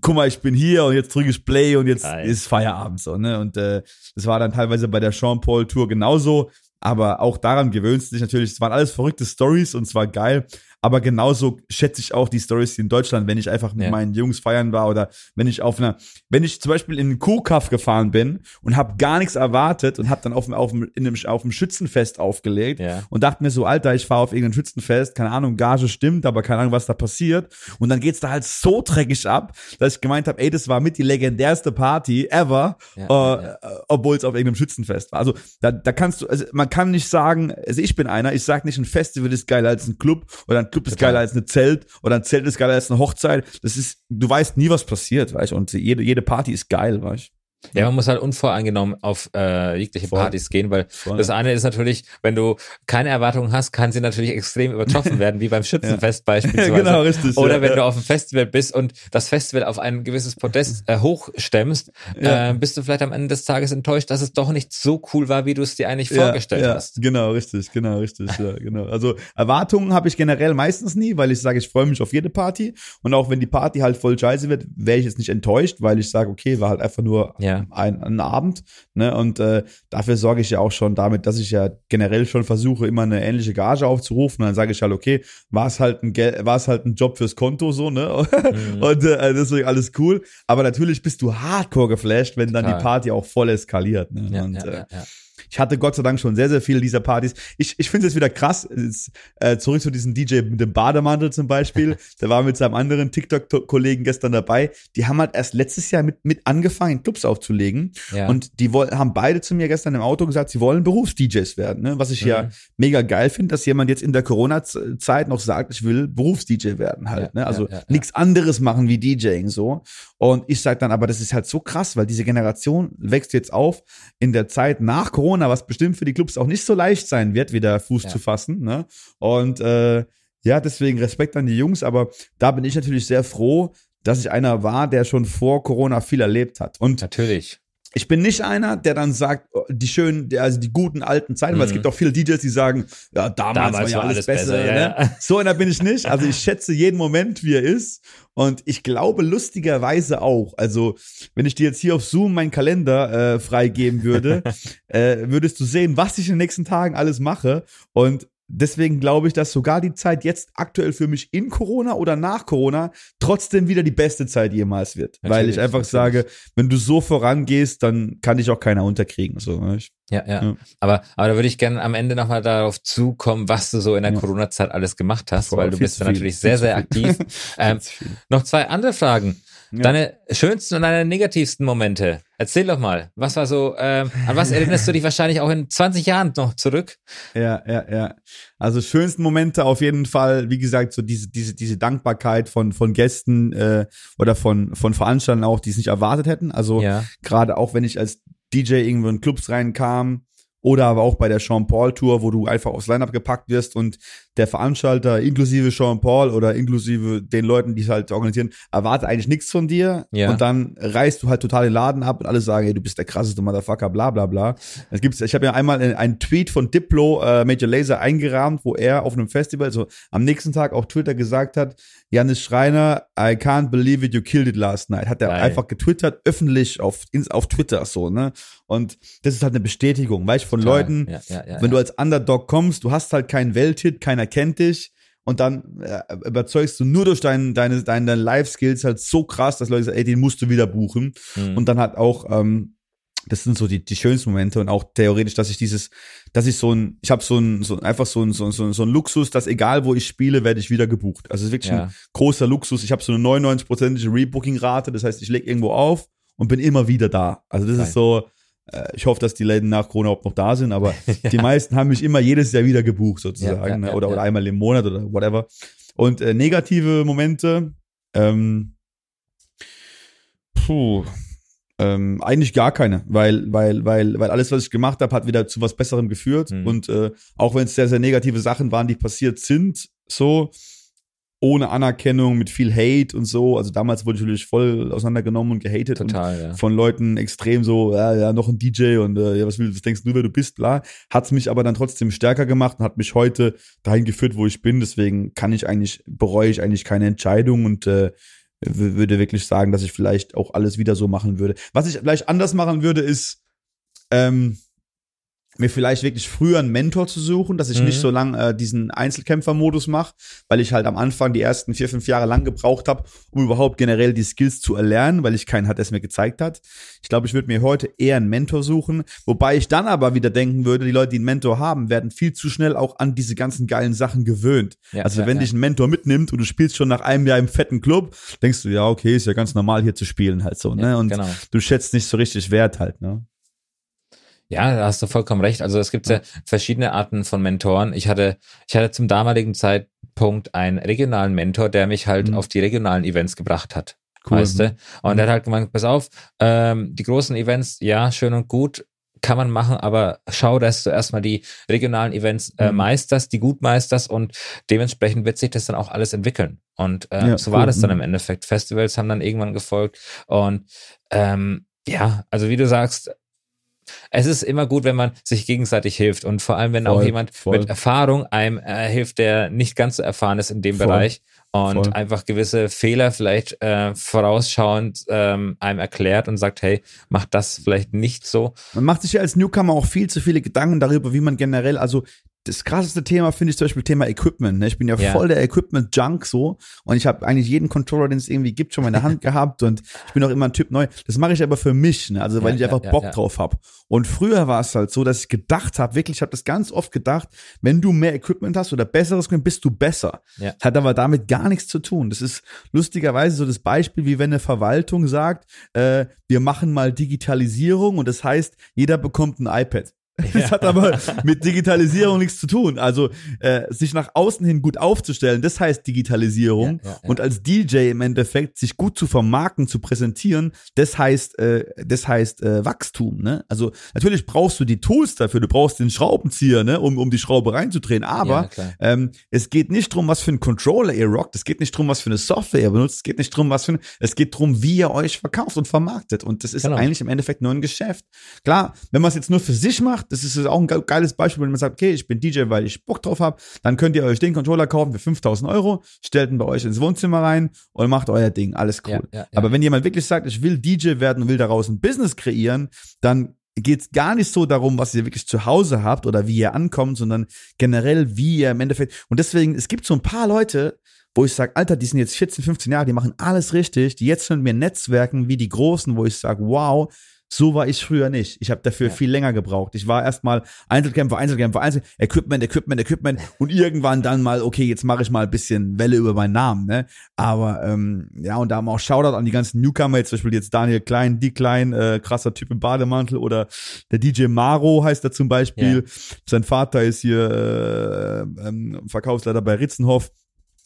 guck mal, ich bin hier und jetzt drücke ich Play und jetzt Geil. ist Feierabend so, ne? Und äh, das war dann teilweise bei der Sean Paul Tour genauso. Aber auch daran gewöhnst du dich natürlich. Es waren alles verrückte Stories und es war geil. Aber genauso schätze ich auch die Stories in Deutschland, wenn ich einfach mit Ja. meinen Jungs feiern war oder wenn ich auf einer, wenn ich zum Beispiel in einen Kuhkaff gefahren bin und habe gar nichts erwartet und habe dann auf dem, auf dem, in einem, auf dem Schützenfest aufgelegt Ja. und dachte mir so, Alter, ich fahre auf irgendein Schützenfest, keine Ahnung, Gage stimmt, aber keine Ahnung, was da passiert. Und dann geht's da halt so dreckig ab, dass ich gemeint habe, ey, das war mit die legendärste Party ever, Ja, äh, ja, äh, obwohl es auf irgendeinem Schützenfest war. Also da, da kannst du, also man kann nicht sagen, also ich bin einer, ich sag nicht, ein Festival ist geiler als ein Club oder ein Club ist Total. geiler als eine Zelt oder ein Zelt ist geiler als eine Hochzeit. Das ist, du weißt nie, was passiert, weißt du, und jede, jede Party ist geil, weißt du. Ja, man muss halt unvoreingenommen auf äh, jegliche Voll. Partys gehen, weil Voll. das eine ist natürlich, wenn du keine Erwartungen hast, kann sie natürlich extrem übertroffen werden, wie beim Schützenfest beispielsweise. Genau, richtig, Oder ja, wenn ja. du auf einem Festival bist und das Festival auf ein gewisses Podest äh, hochstemmst, Ja. äh, bist du vielleicht am Ende des Tages enttäuscht, dass es doch nicht so cool war, wie du es dir eigentlich vorgestellt ja, hast. Genau, richtig, genau, richtig, ja, genau. Also Erwartungen habe ich generell meistens nie, weil ich sage, ich freue mich auf jede Party und auch wenn die Party halt voll scheiße wird, wäre ich jetzt nicht enttäuscht, weil ich sage, okay, war halt einfach nur Ja. ein, ein Abend, ne? Und äh, dafür sorge ich ja auch schon damit, dass ich ja generell schon versuche, immer eine ähnliche Gage aufzurufen. Und dann sage ich halt, okay, war es halt ein Gel war es halt ein Job fürs Konto so, ne? Mhm. Und äh, deswegen alles cool. Aber natürlich bist du hardcore geflasht, wenn dann Total. die Party auch voll eskaliert. Ne? Ja, und, ja, äh, ja, ja. Ich hatte Gott sei Dank schon sehr, sehr viele dieser Partys. Ich, ich finde es jetzt wieder krass. Es, äh, zurück zu diesem DJ mit dem Bademantel zum Beispiel. Der war mit seinem anderen TikTok-Kollegen gestern dabei. Die haben halt erst letztes Jahr mit, mit angefangen, Clubs aufzulegen. Ja. Und die woll, haben beide zu mir gestern im Auto gesagt, sie wollen Berufs-DJs werden. Ne? Was ich ja Mhm. mega geil finde, dass jemand jetzt in der Corona-Zeit noch sagt, ich will Berufs-DJ werden halt. Ja, ne? Also ja, ja, ja. nichts anderes machen wie DJing so. Und ich sage dann, aber das ist halt so krass, weil diese Generation wächst jetzt auf in der Zeit nach Corona, was bestimmt für die Clubs auch nicht so leicht sein wird, wieder Fuß Ja. zu fassen. Ne? Und äh, ja, deswegen Respekt an die Jungs, aber da bin ich natürlich sehr froh, dass ich einer war, der schon vor Corona viel erlebt hat. Und Natürlich. Ich bin nicht einer, der dann sagt, oh, die schönen, also die guten alten Zeiten, weil es Mhm. gibt auch viele DJs, die sagen, ja, damals, war ja alles besser. ja, ne? ja. So einer bin ich nicht. Also ich schätze jeden Moment, wie er ist. Und ich glaube lustigerweise auch. Also wenn ich dir jetzt hier auf Zoom meinen Kalender äh, freigeben würde, äh, würdest du sehen, was ich in den nächsten Tagen alles mache. Und deswegen glaube ich, dass sogar die Zeit jetzt aktuell für mich in Corona oder nach Corona trotzdem wieder die beste Zeit jemals wird. Weil Natürlich, ich einfach natürlich. sage, wenn du so vorangehst, dann kann dich auch keiner unterkriegen. So, ne? ich, Ja, ja. Ja. Aber, aber da würde ich gerne am Ende nochmal darauf zukommen, was du so in der Ja. Corona-Zeit alles gemacht hast, Voll, weil du bist natürlich sehr, sehr aktiv. ähm, noch zwei andere Fragen. Ja. Deine schönsten und deine negativsten Momente. Erzähl doch mal. Was war so, ähm, an was erinnerst du dich wahrscheinlich auch in 20 Jahren noch zurück? Ja, ja, ja. Also schönsten Momente auf jeden Fall, wie gesagt, so diese, diese, diese Dankbarkeit von, von Gästen äh, oder von, von Veranstaltern auch, die es nicht erwartet hätten. Also Ja. gerade auch wenn ich als DJ irgendwo in Clubs reinkam oder aber auch bei der Sean Paul Tour, wo du einfach aufs Line-Up gepackt wirst und der Veranstalter, inklusive Sean Paul oder inklusive den Leuten, die es halt organisieren, erwartet eigentlich nichts von dir. Ja. Und dann reißt du halt total den Laden ab und alle sagen, hey, du bist der krasseste Motherfucker, bla bla bla. Es gibt's, ich habe ja einmal einen Tweet von Diplo, äh, Major Laser eingerahmt, wo er auf einem Festival, so am nächsten Tag auf Twitter gesagt hat, Janis Schreiner, I can't believe it, you killed it last night. Hat er Geil. einfach getwittert, öffentlich auf, auf Twitter so, ne? Und das ist halt eine Bestätigung, weißt du, von Total. Leuten, Ja, ja, ja, wenn du als Underdog kommst, du hast halt keinen Welthit, keiner kennt dich und dann äh, überzeugst du nur durch dein, deine, deine, deine Live-Skills halt so krass, dass Leute sagen, ey, den musst du wieder buchen. Mhm. Und dann halt auch, ähm, das sind so die, die schönsten Momente und auch theoretisch, dass ich dieses, dass ich so ein, ich habe so ein, so einfach so ein, so, ein- so, ein- Luxus, dass egal wo ich spiele, werde ich wieder gebucht. Also es ist wirklich Ja. ein großer Luxus. Ich habe so eine 99-prozentige Rebooking-Rate, das heißt, ich leg irgendwo auf und bin immer wieder da. Also das Geil. ist so, äh, ich hoffe, dass die Läden nach Corona überhaupt noch da sind, aber die meisten haben mich immer jedes Jahr wieder gebucht sozusagen Ja, ja, ne? ja, oder, ja. oder einmal im Monat oder whatever. Und äh, negative Momente, ähm, puh, ähm, eigentlich gar keine, weil, weil, weil, weil alles, was ich gemacht habe, hat wieder zu was Besserem geführt. Mhm. Und äh, auch wenn es sehr, sehr negative Sachen waren, die passiert sind, so ohne Anerkennung, mit viel Hate und so. Also damals wurde ich natürlich voll auseinandergenommen und gehatet und Total, ja. von Leuten extrem so, ja, ja, noch ein DJ und äh, ja, was, willst, was denkst du, wer du bist, klar. Hat's mich aber dann trotzdem stärker gemacht und hat mich heute dahin geführt, wo ich bin. Deswegen kann ich eigentlich, bereue ich eigentlich keine Entscheidung und äh, würde wirklich sagen, dass ich vielleicht auch alles wieder so machen würde. Was ich vielleicht anders machen würde, ist ähm, mir vielleicht wirklich früher einen Mentor zu suchen, dass ich Mhm. nicht so lang äh, diesen Einzelkämpfermodus mache, weil ich halt am Anfang die ersten vier, fünf Jahre lang gebraucht habe, um überhaupt generell die Skills zu erlernen, weil ich keinen hatte, der es mir gezeigt hat. Ich glaube, ich würde mir heute eher einen Mentor suchen, wobei ich dann aber wieder denken würde, die Leute, die einen Mentor haben, werden viel zu schnell auch an diese ganzen geilen Sachen gewöhnt. Ja, also ja, wenn ja. dich ein Mentor mitnimmt und du spielst schon nach einem Jahr im fetten Club, denkst du, ja, okay, ist ja ganz normal hier zu spielen halt so, ne? Und genau. du schätzt nicht so richtig Wert halt, ne? Ja, da hast du vollkommen recht. Also es gibt ja verschiedene Arten von Mentoren. Ich hatte, ich hatte zum damaligen Zeitpunkt einen regionalen Mentor, der mich halt Mhm. auf die regionalen Events gebracht hat. Cool. Weißt du? Und der hat halt gemeint, pass auf, ähm, die großen Events, ja, schön und gut, kann man machen, aber schau, dass du erstmal die regionalen Events äh, Mhm. meisterst, die gut meisterst und dementsprechend wird sich das dann auch alles entwickeln. Und äh, Ja, so cool. war das dann Mhm. im Endeffekt. Festivals haben dann irgendwann gefolgt und ähm, ja, also wie du sagst, es ist immer gut, wenn man sich gegenseitig hilft und vor allem, wenn auch Voll, jemand voll. mit Erfahrung einem äh, hilft, der nicht ganz so erfahren ist in dem Voll, Bereich und einfach gewisse Fehler vielleicht äh, vorausschauend ähm, einem erklärt und sagt, hey, mach das vielleicht nicht so. Man macht sich ja als Newcomer auch viel zu viele Gedanken darüber, wie man generell, also das krasseste Thema finde ich zum Beispiel Thema Equipment. Ne? Ich bin ja, Ja. voll der Equipment-Junk so und ich habe eigentlich jeden Controller, den es irgendwie gibt, schon mal in der Hand gehabt und ich bin auch immer ein Typ neu. Das mache ich aber für mich, ne? also weil Ja, ich einfach ja, Bock drauf habe. Und früher war es halt so, dass ich gedacht habe, wirklich, ich habe das ganz oft gedacht, wenn du mehr Equipment hast oder besseres Equipment, bist du besser. Ja. Hat aber damit gar nichts zu tun. Das ist lustigerweise so das Beispiel, wie wenn eine Verwaltung sagt, äh, wir machen mal Digitalisierung und das heißt, jeder bekommt ein iPad. Das hat aber mit Digitalisierung nichts zu tun. Also äh, sich nach außen hin gut aufzustellen, das heißt Digitalisierung. Ja, ja, ja. Und als DJ im Endeffekt sich gut zu vermarkten, zu präsentieren, das heißt, äh, das heißt äh, Wachstum. Ne? Also natürlich brauchst du die Tools dafür, du brauchst den Schraubenzieher, ne, um, um die Schraube reinzudrehen. Ja, Aber ähm, es geht nicht drum, was für einen Controller ihr rockt. Es geht nicht drum, was für eine Software ihr benutzt. Es geht nicht drum, was für ein, es geht drum, wie ihr euch verkauft und vermarktet. Und das ist Genau. eigentlich im Endeffekt nur ein Geschäft. Klar, wenn man es jetzt nur für sich macht, das ist auch ein ge- geiles Beispiel, wenn man sagt, okay, ich bin DJ, weil ich Bock drauf habe, dann könnt ihr euch den Controller kaufen für 5000 Euro, stellt ihn bei euch ins Wohnzimmer rein und macht euer Ding. Alles cool. Ja, ja, ja. Aber wenn jemand wirklich sagt, ich will DJ werden und will daraus ein Business kreieren, dann geht es gar nicht so darum, was ihr wirklich zu Hause habt oder wie ihr ankommt, sondern generell, wie ihr im Endeffekt. Und deswegen, es gibt so ein paar Leute, wo ich sage, Alter, die sind jetzt 14, 15 Jahre, die machen alles richtig, die jetzt mit mir netzwerken wie die Großen, wo ich sage, wow, so war ich früher nicht. Ich habe dafür Ja. viel länger gebraucht. Ich war erstmal Einzelkämpfer, Einzelkämpfer, Einzel Equipment, Equipment, Equipment und irgendwann dann mal, okay, jetzt mache ich mal ein bisschen Welle über meinen Namen, ne? Aber ähm, ja, und da haben wir auch Shoutout an die ganzen Newcomer, jetzt zum Beispiel jetzt Daniel Klein, die Klein, äh, krasser Typ im Bademantel oder der DJ Maro heißt er zum Beispiel. Sein Vater ist hier äh, ähm, Verkaufsleiter bei Ritzenhoff.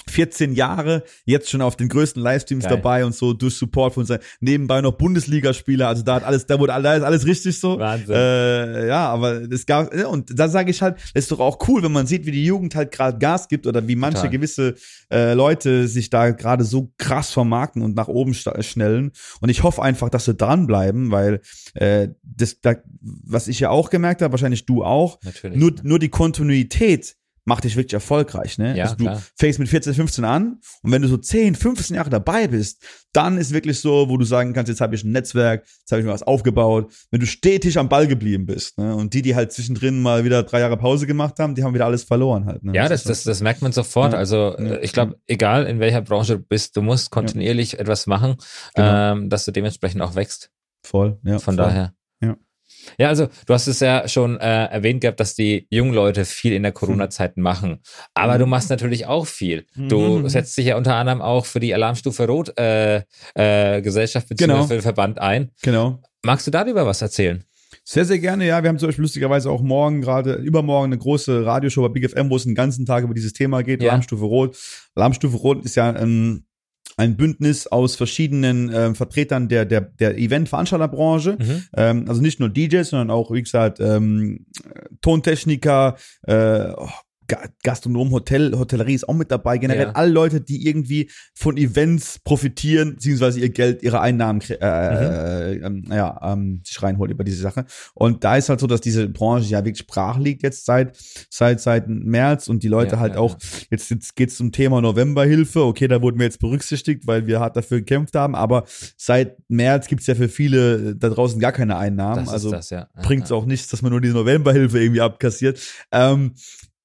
14 Jahre, jetzt schon auf den größten Livestreams Geil. dabei und so durch Support von seinen, nebenbei noch Bundesligaspieler, also da hat alles, da wurde ist alles richtig so. Wahnsinn. Äh, ja, aber es gab, und da sage ich halt, das ist doch auch cool, wenn man sieht, wie die Jugend halt gerade Gas gibt oder wie manche Total. gewisse äh, Leute sich da gerade so krass vermarkten und nach oben schnellen. Und ich hoffe einfach, dass sie dranbleiben, weil äh, das, da, was ich ja auch gemerkt habe, wahrscheinlich du auch, Natürlich. nur, nur die Kontinuität macht dich wirklich erfolgreich, ne? Ja, also du klar. fängst mit 14, 15 an und wenn du so 10, 15 Jahre dabei bist, dann ist wirklich so, wo du sagen kannst, jetzt habe ich ein Netzwerk, jetzt habe ich mir was aufgebaut. Wenn du stetig am Ball geblieben bist, ne? Und die, die halt zwischendrin mal wieder drei Jahre Pause gemacht haben, die haben wieder alles verloren halt. Ne? Ja, das, das, das merkt man sofort. Ja. Also Ja. äh, ich glaube, egal in welcher Branche du bist, du musst kontinuierlich etwas machen, Genau. ähm, dass du dementsprechend auch wächst. voll. Ja, Von voll. daher. Ja. Also du hast es ja schon äh, erwähnt gehabt, dass die jungen Leute viel in der Corona-Zeit machen. Aber Mhm. du machst natürlich auch viel. Du Mhm. setzt dich ja unter anderem auch für die Alarmstufe Rot äh, äh, Gesellschaft bzw. Genau. für den Verband ein. Genau. Magst du darüber was erzählen? Sehr, sehr gerne, ja. Wir haben zum Beispiel lustigerweise auch morgen gerade, übermorgen eine große Radioshow bei Big FM, wo es den ganzen Tag über dieses Thema geht, Ja. Alarmstufe Rot. Alarmstufe Rot ist ja ähm, ein Bündnis aus verschiedenen ähm, Vertretern der, der, der Event-Veranstalterbranche. Mhm. Ähm, also nicht nur DJs, sondern auch, wie gesagt, ähm, Tontechniker, äh, Ga- Gastronom, Hotel, Hotellerie ist auch mit dabei. Generell Ja. alle Leute, die irgendwie von Events profitieren, beziehungsweise ihr Geld, ihre Einnahmen äh, äh, ähm, ja, ähm, sich reinholen über diese Sache. Und da ist halt so, dass diese Branche ja wirklich brach liegt jetzt seit seit seit März und die Leute Ja, halt ja, auch jetzt jetzt geht's zum Thema Novemberhilfe. Okay, da wurden wir jetzt berücksichtigt, weil wir hart dafür gekämpft haben. Aber seit März gibt's ja für viele äh, da draußen gar keine Einnahmen. Das also das, ja. Ja, bringt es ja. auch nichts, dass man nur die Novemberhilfe irgendwie abkassiert. Ähm,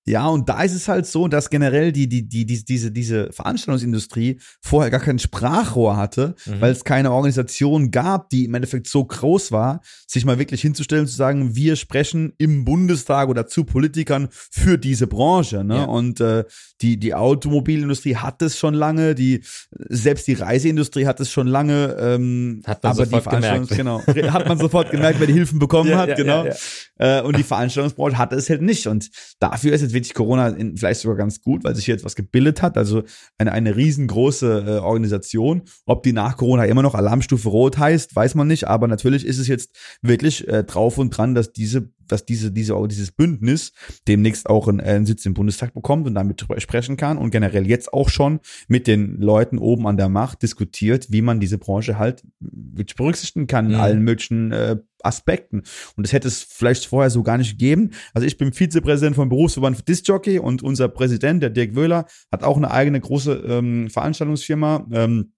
ja, und da ist es halt so, dass generell die, die, die, die, diese, diese Veranstaltungsindustrie vorher gar kein Sprachrohr hatte, Mhm. weil es keine Organisation gab, die im Endeffekt so groß war, sich mal wirklich hinzustellen und zu sagen, wir sprechen im Bundestag oder zu Politikern für diese Branche. Ne? Ja. Und äh, die, die Automobilindustrie hat es schon lange, die selbst die Reiseindustrie hat es schon lange, ähm, Hat man aber die sofort gemerkt. Veranstaltungs- genau, hat man sofort gemerkt, wer die Hilfen bekommen Ja, hat, ja, genau. Äh, und die Veranstaltungsbranche hatte es halt nicht. Und dafür ist jetzt wirklich Corona in, vielleicht sogar ganz gut, weil sich hier etwas gebildet hat. Also eine, eine riesengroße äh, Organisation. Ob die nach Corona immer noch Alarmstufe Rot heißt, weiß man nicht. Aber natürlich ist es jetzt wirklich äh, drauf und dran, dass diese, dass diese, diese, dieses Bündnis demnächst auch einen, einen Sitz im Bundestag bekommt und damit drüber sprechen kann und generell jetzt auch schon mit den Leuten oben an der Macht diskutiert, wie man diese Branche halt berücksichtigen kann in Mhm. allen möglichen äh, Aspekten. Und das hätte es vielleicht vorher so gar nicht gegeben. Also ich bin Vizepräsident vom Berufsverband für Discjockey und unser Präsident, der Dirk Wöhler, hat auch eine eigene große ähm, Veranstaltungsfirma. Ähm,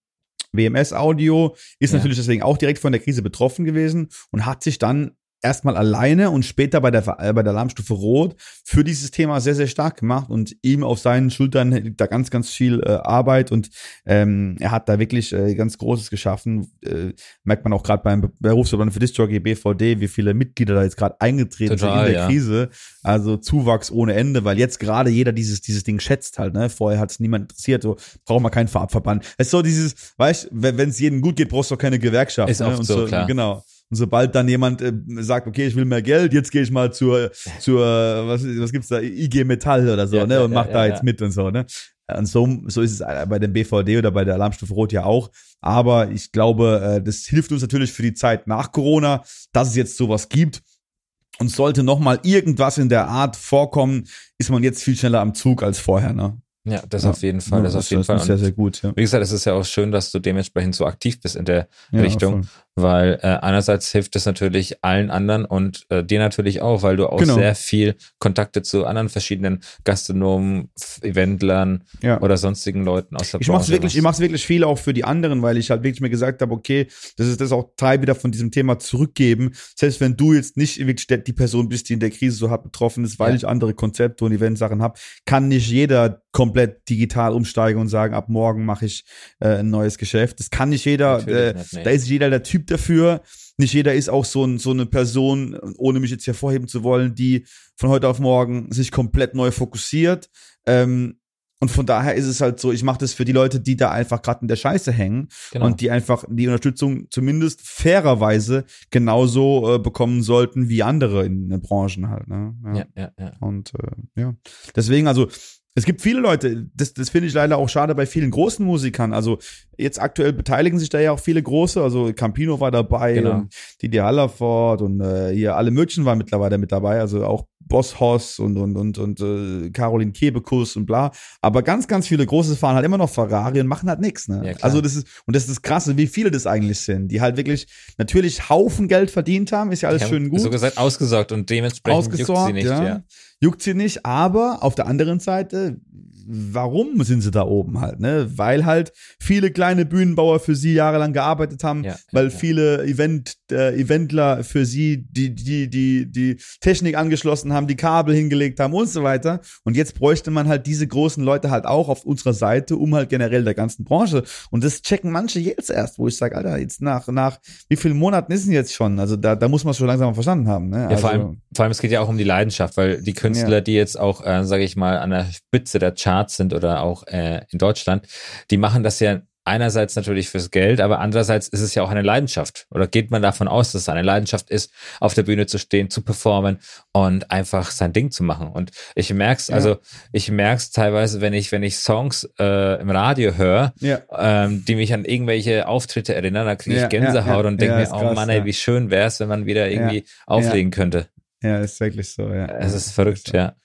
WMS Audio ist Ja. natürlich deswegen auch direkt von der Krise betroffen gewesen und hat sich dann erstmal alleine und später bei der, äh, bei der Alarmstufe Rot für dieses Thema sehr, sehr stark gemacht und ihm auf seinen Schultern liegt da ganz, ganz viel äh, Arbeit und ähm, er hat da wirklich äh, ganz Großes geschaffen. Äh, merkt man auch gerade beim Be- Berufsverband für Discjockey BVD, wie viele Mitglieder da jetzt gerade eingetreten sind Total, in der ja. Krise. Also Zuwachs ohne Ende, weil jetzt gerade jeder dieses, dieses Ding schätzt halt. Ne? Vorher hat es niemand interessiert, so braucht man keinen Farbverband. Es ist so dieses, weißt wenn es jedem gut geht, brauchst du auch keine Gewerkschaft. Ist ne? oft Und so, klar. Genau. Und sobald dann jemand äh, sagt, okay, ich will mehr Geld, jetzt gehe ich mal zur, zur was, was gibt's da, IG Metall oder so, Ja, ne, ja, und mach ja, da ja, jetzt ja. mit und so, ne. Und so, so ist es bei dem BVD oder bei der Alarmstufe Rot ja auch. Aber ich glaube, äh, das hilft uns natürlich für die Zeit nach Corona, dass es jetzt sowas gibt. Und sollte noch mal irgendwas in der Art vorkommen, ist man jetzt viel schneller am Zug als vorher, ne? Ja, das Ja. auf jeden Fall, das Ja, auf jeden ist Fall. sehr, sehr gut, ja. wie gesagt, es ist ja auch schön, dass du dementsprechend so aktiv bist in der ja Richtung, voll. Weil äh, einerseits hilft es natürlich allen anderen und äh, dir natürlich auch, weil du auch Genau. sehr viel Kontakte zu anderen verschiedenen Gastronomen, Eventlern Ja. oder sonstigen Leuten aus der Ich mach's Branche wirklich, ich machst. mach's wirklich viel auch für die anderen, weil ich halt wirklich mir gesagt habe, okay, das ist das auch Teil wieder von diesem Thema zurückgeben. Selbst wenn du jetzt nicht wirklich die Person bist, die in der Krise so hart betroffen ist, weil Ja. ich andere Konzepte und Eventsachen habe, kann nicht jeder komplett digital umsteigen und sagen, ab morgen mache ich äh, ein neues Geschäft. Das kann nicht jeder. Äh, nicht, nee. Da ist jeder der Typ dafür. Nicht jeder ist auch so, ein, so eine Person, ohne mich jetzt hervorheben zu wollen, die von heute auf morgen sich komplett neu fokussiert. Ähm, und von daher ist es halt so, ich mache das für die Leute, die da einfach gerade in der Scheiße hängen Genau. und die einfach die Unterstützung zumindest fairerweise genauso äh, bekommen sollten wie andere in den Branchen halt. Ne? ja, ja, ja. Und äh, ja, deswegen, also Es gibt viele Leute, das, das finde ich leider auch schade bei vielen großen Musikern. Also jetzt aktuell beteiligen sich da ja auch viele große. Also Campino war dabei Genau. und Didi Hallerford und äh, hier alle Möglichen waren mittlerweile mit dabei. Also auch Boss Hoss und und und und äh, Caroline Kebekus und bla. Aber ganz ganz viele große fahren halt immer noch Ferrari und machen halt nichts. Ne? Ja, also das ist und das ist das Krasse, wie viele das eigentlich sind, die halt wirklich natürlich Haufen Geld verdient haben. Ist ja alles schön gut So gesagt, ausgesorgt und dementsprechend juckt sie ausgesorgt, nicht. ja. Ja. Juckt sie nicht, aber auf der anderen Seite, warum sind sie da oben halt, ne? Weil halt viele kleine Bühnenbauer für sie jahrelang gearbeitet haben, Ja, weil viele Event, äh, Eventler für sie die, die, die, die Technik angeschlossen haben, die Kabel hingelegt haben und so weiter. Und jetzt bräuchte man halt diese großen Leute halt auch auf unserer Seite, um halt generell der ganzen Branche. Und das checken manche jetzt erst, wo ich sage, Alter, jetzt nach, nach wie vielen Monaten ist denn jetzt schon? Also da, da muss man es schon langsam mal verstanden haben, ne? Ja, also, vor allem, vor allem, es geht ja auch um die Leidenschaft, weil die Künstler, Ja. die jetzt auch, äh, sage ich mal, an der Spitze der Charts sind oder auch äh, in Deutschland, die machen das ja einerseits natürlich fürs Geld, aber andererseits ist es ja auch eine Leidenschaft. Oder geht man davon aus, dass es eine Leidenschaft ist, auf der Bühne zu stehen, zu performen und einfach sein Ding zu machen. Und ich merk's, Ja. also ich merk's teilweise, wenn ich, wenn ich Songs äh, im Radio höre, Ja. ähm, die mich an irgendwelche Auftritte erinnern, da kriege ich Ja, Gänsehaut und denke mir, ist oh krass, Mann, ey, wie schön wär's, wenn man wieder irgendwie auflegen könnte. Ja, ist wirklich so, ja. Es ist verrückt, ja.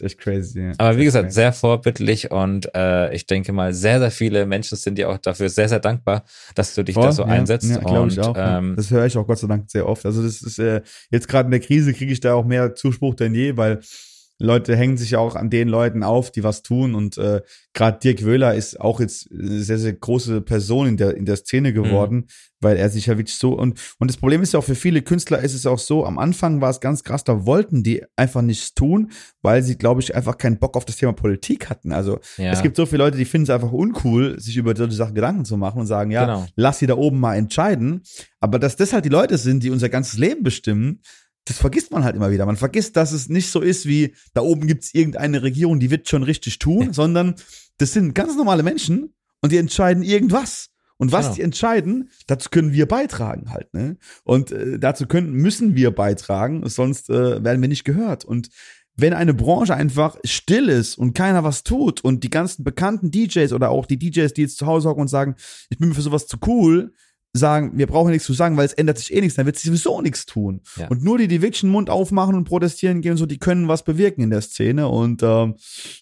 Ist echt crazy, ja. Aber wie gesagt, crazy. sehr vorbildlich und äh, ich denke mal, sehr, sehr viele Menschen sind dir auch dafür sehr, sehr dankbar, dass du dich da Voll, so ja, einsetzt. Ja, und ich auch. ähm, Das höre ich auch Gott sei Dank sehr oft. Also das ist äh, jetzt gerade in der Krise kriege ich da auch mehr Zuspruch denn je, weil Leute hängen sich ja auch an den Leuten auf, die was tun. Und äh, gerade Dirk Wöhler ist auch jetzt eine sehr, sehr große Person in der, in der Szene geworden, weil er sich ja wirklich so und, und das Problem ist ja auch für viele Künstler ist es auch so, am Anfang war es ganz krass, da wollten die einfach nichts tun, weil sie, glaube ich, einfach keinen Bock auf das Thema Politik hatten. Also ja, es gibt so viele Leute, die finden es einfach uncool, sich über solche Sachen Gedanken zu machen und sagen, ja, Genau. lass sie da oben mal entscheiden. Aber dass das halt die Leute sind, die unser ganzes Leben bestimmen, das vergisst man halt immer wieder. Man vergisst, dass es nicht so ist wie, da oben gibt's irgendeine Regierung, die wird schon richtig tun, sondern das sind ganz normale Menschen und die entscheiden irgendwas. Und was Genau. die entscheiden, dazu können wir beitragen halt, ne? Und äh, dazu können, müssen wir beitragen, sonst äh, werden wir nicht gehört. Und wenn eine Branche einfach still ist und keiner was tut und die ganzen bekannten DJs oder auch die DJs, die jetzt zu Hause hocken und sagen, ich bin mir für sowas zu cool, sagen, wir brauchen nichts zu sagen, weil es ändert sich eh nichts, dann wird sich sowieso nichts tun. Ja. Und nur die, die wirklich den Mund aufmachen und protestieren gehen, und so, die können was bewirken in der Szene. Und ähm,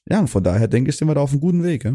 ja, und von daher denke ich, sind wir da auf einem guten Weg. Ja?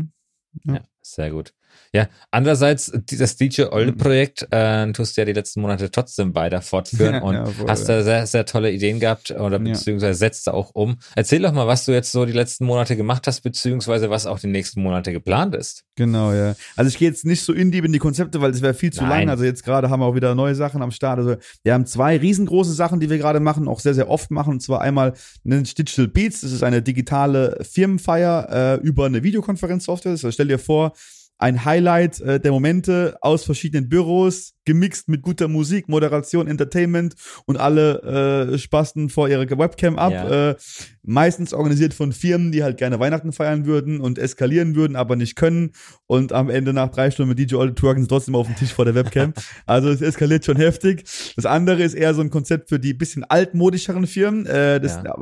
ja, sehr gut. Ja, andererseits, das DJ Olde-Projekt äh, tust du ja die letzten Monate trotzdem weiter fortführen Ja, und ja, voll, hast da sehr, sehr tolle Ideen gehabt oder beziehungsweise setzt da auch um. Erzähl doch mal, was du jetzt so die letzten Monate gemacht hast, beziehungsweise was auch die nächsten Monate geplant ist. Genau, ja. Also ich gehe jetzt nicht so in deep in die Konzepte, weil das wäre viel zu Nein. lang. Also jetzt gerade haben wir auch wieder neue Sachen am Start. Also wir haben zwei riesengroße Sachen, die wir gerade machen, auch sehr, sehr oft machen. Und zwar einmal sich Digital Beats. Das ist eine digitale Firmenfeier äh, über eine Videokonferenzsoftware. Also stell dir vor, ein Highlight äh, der Momente aus verschiedenen Büros, gemixt mit guter Musik, Moderation, Entertainment und alle äh, spasten vor ihrer Webcam ab. Ja. Äh, meistens organisiert von Firmen, die halt gerne Weihnachten feiern würden und eskalieren würden, aber nicht können. Und am Ende nach drei Stunden mit DJ Olle twerken sie trotzdem auf dem Tisch vor der Webcam. also es eskaliert schon heftig. Das andere ist eher so ein Konzept für die bisschen altmodischeren Firmen. Äh, das Ja.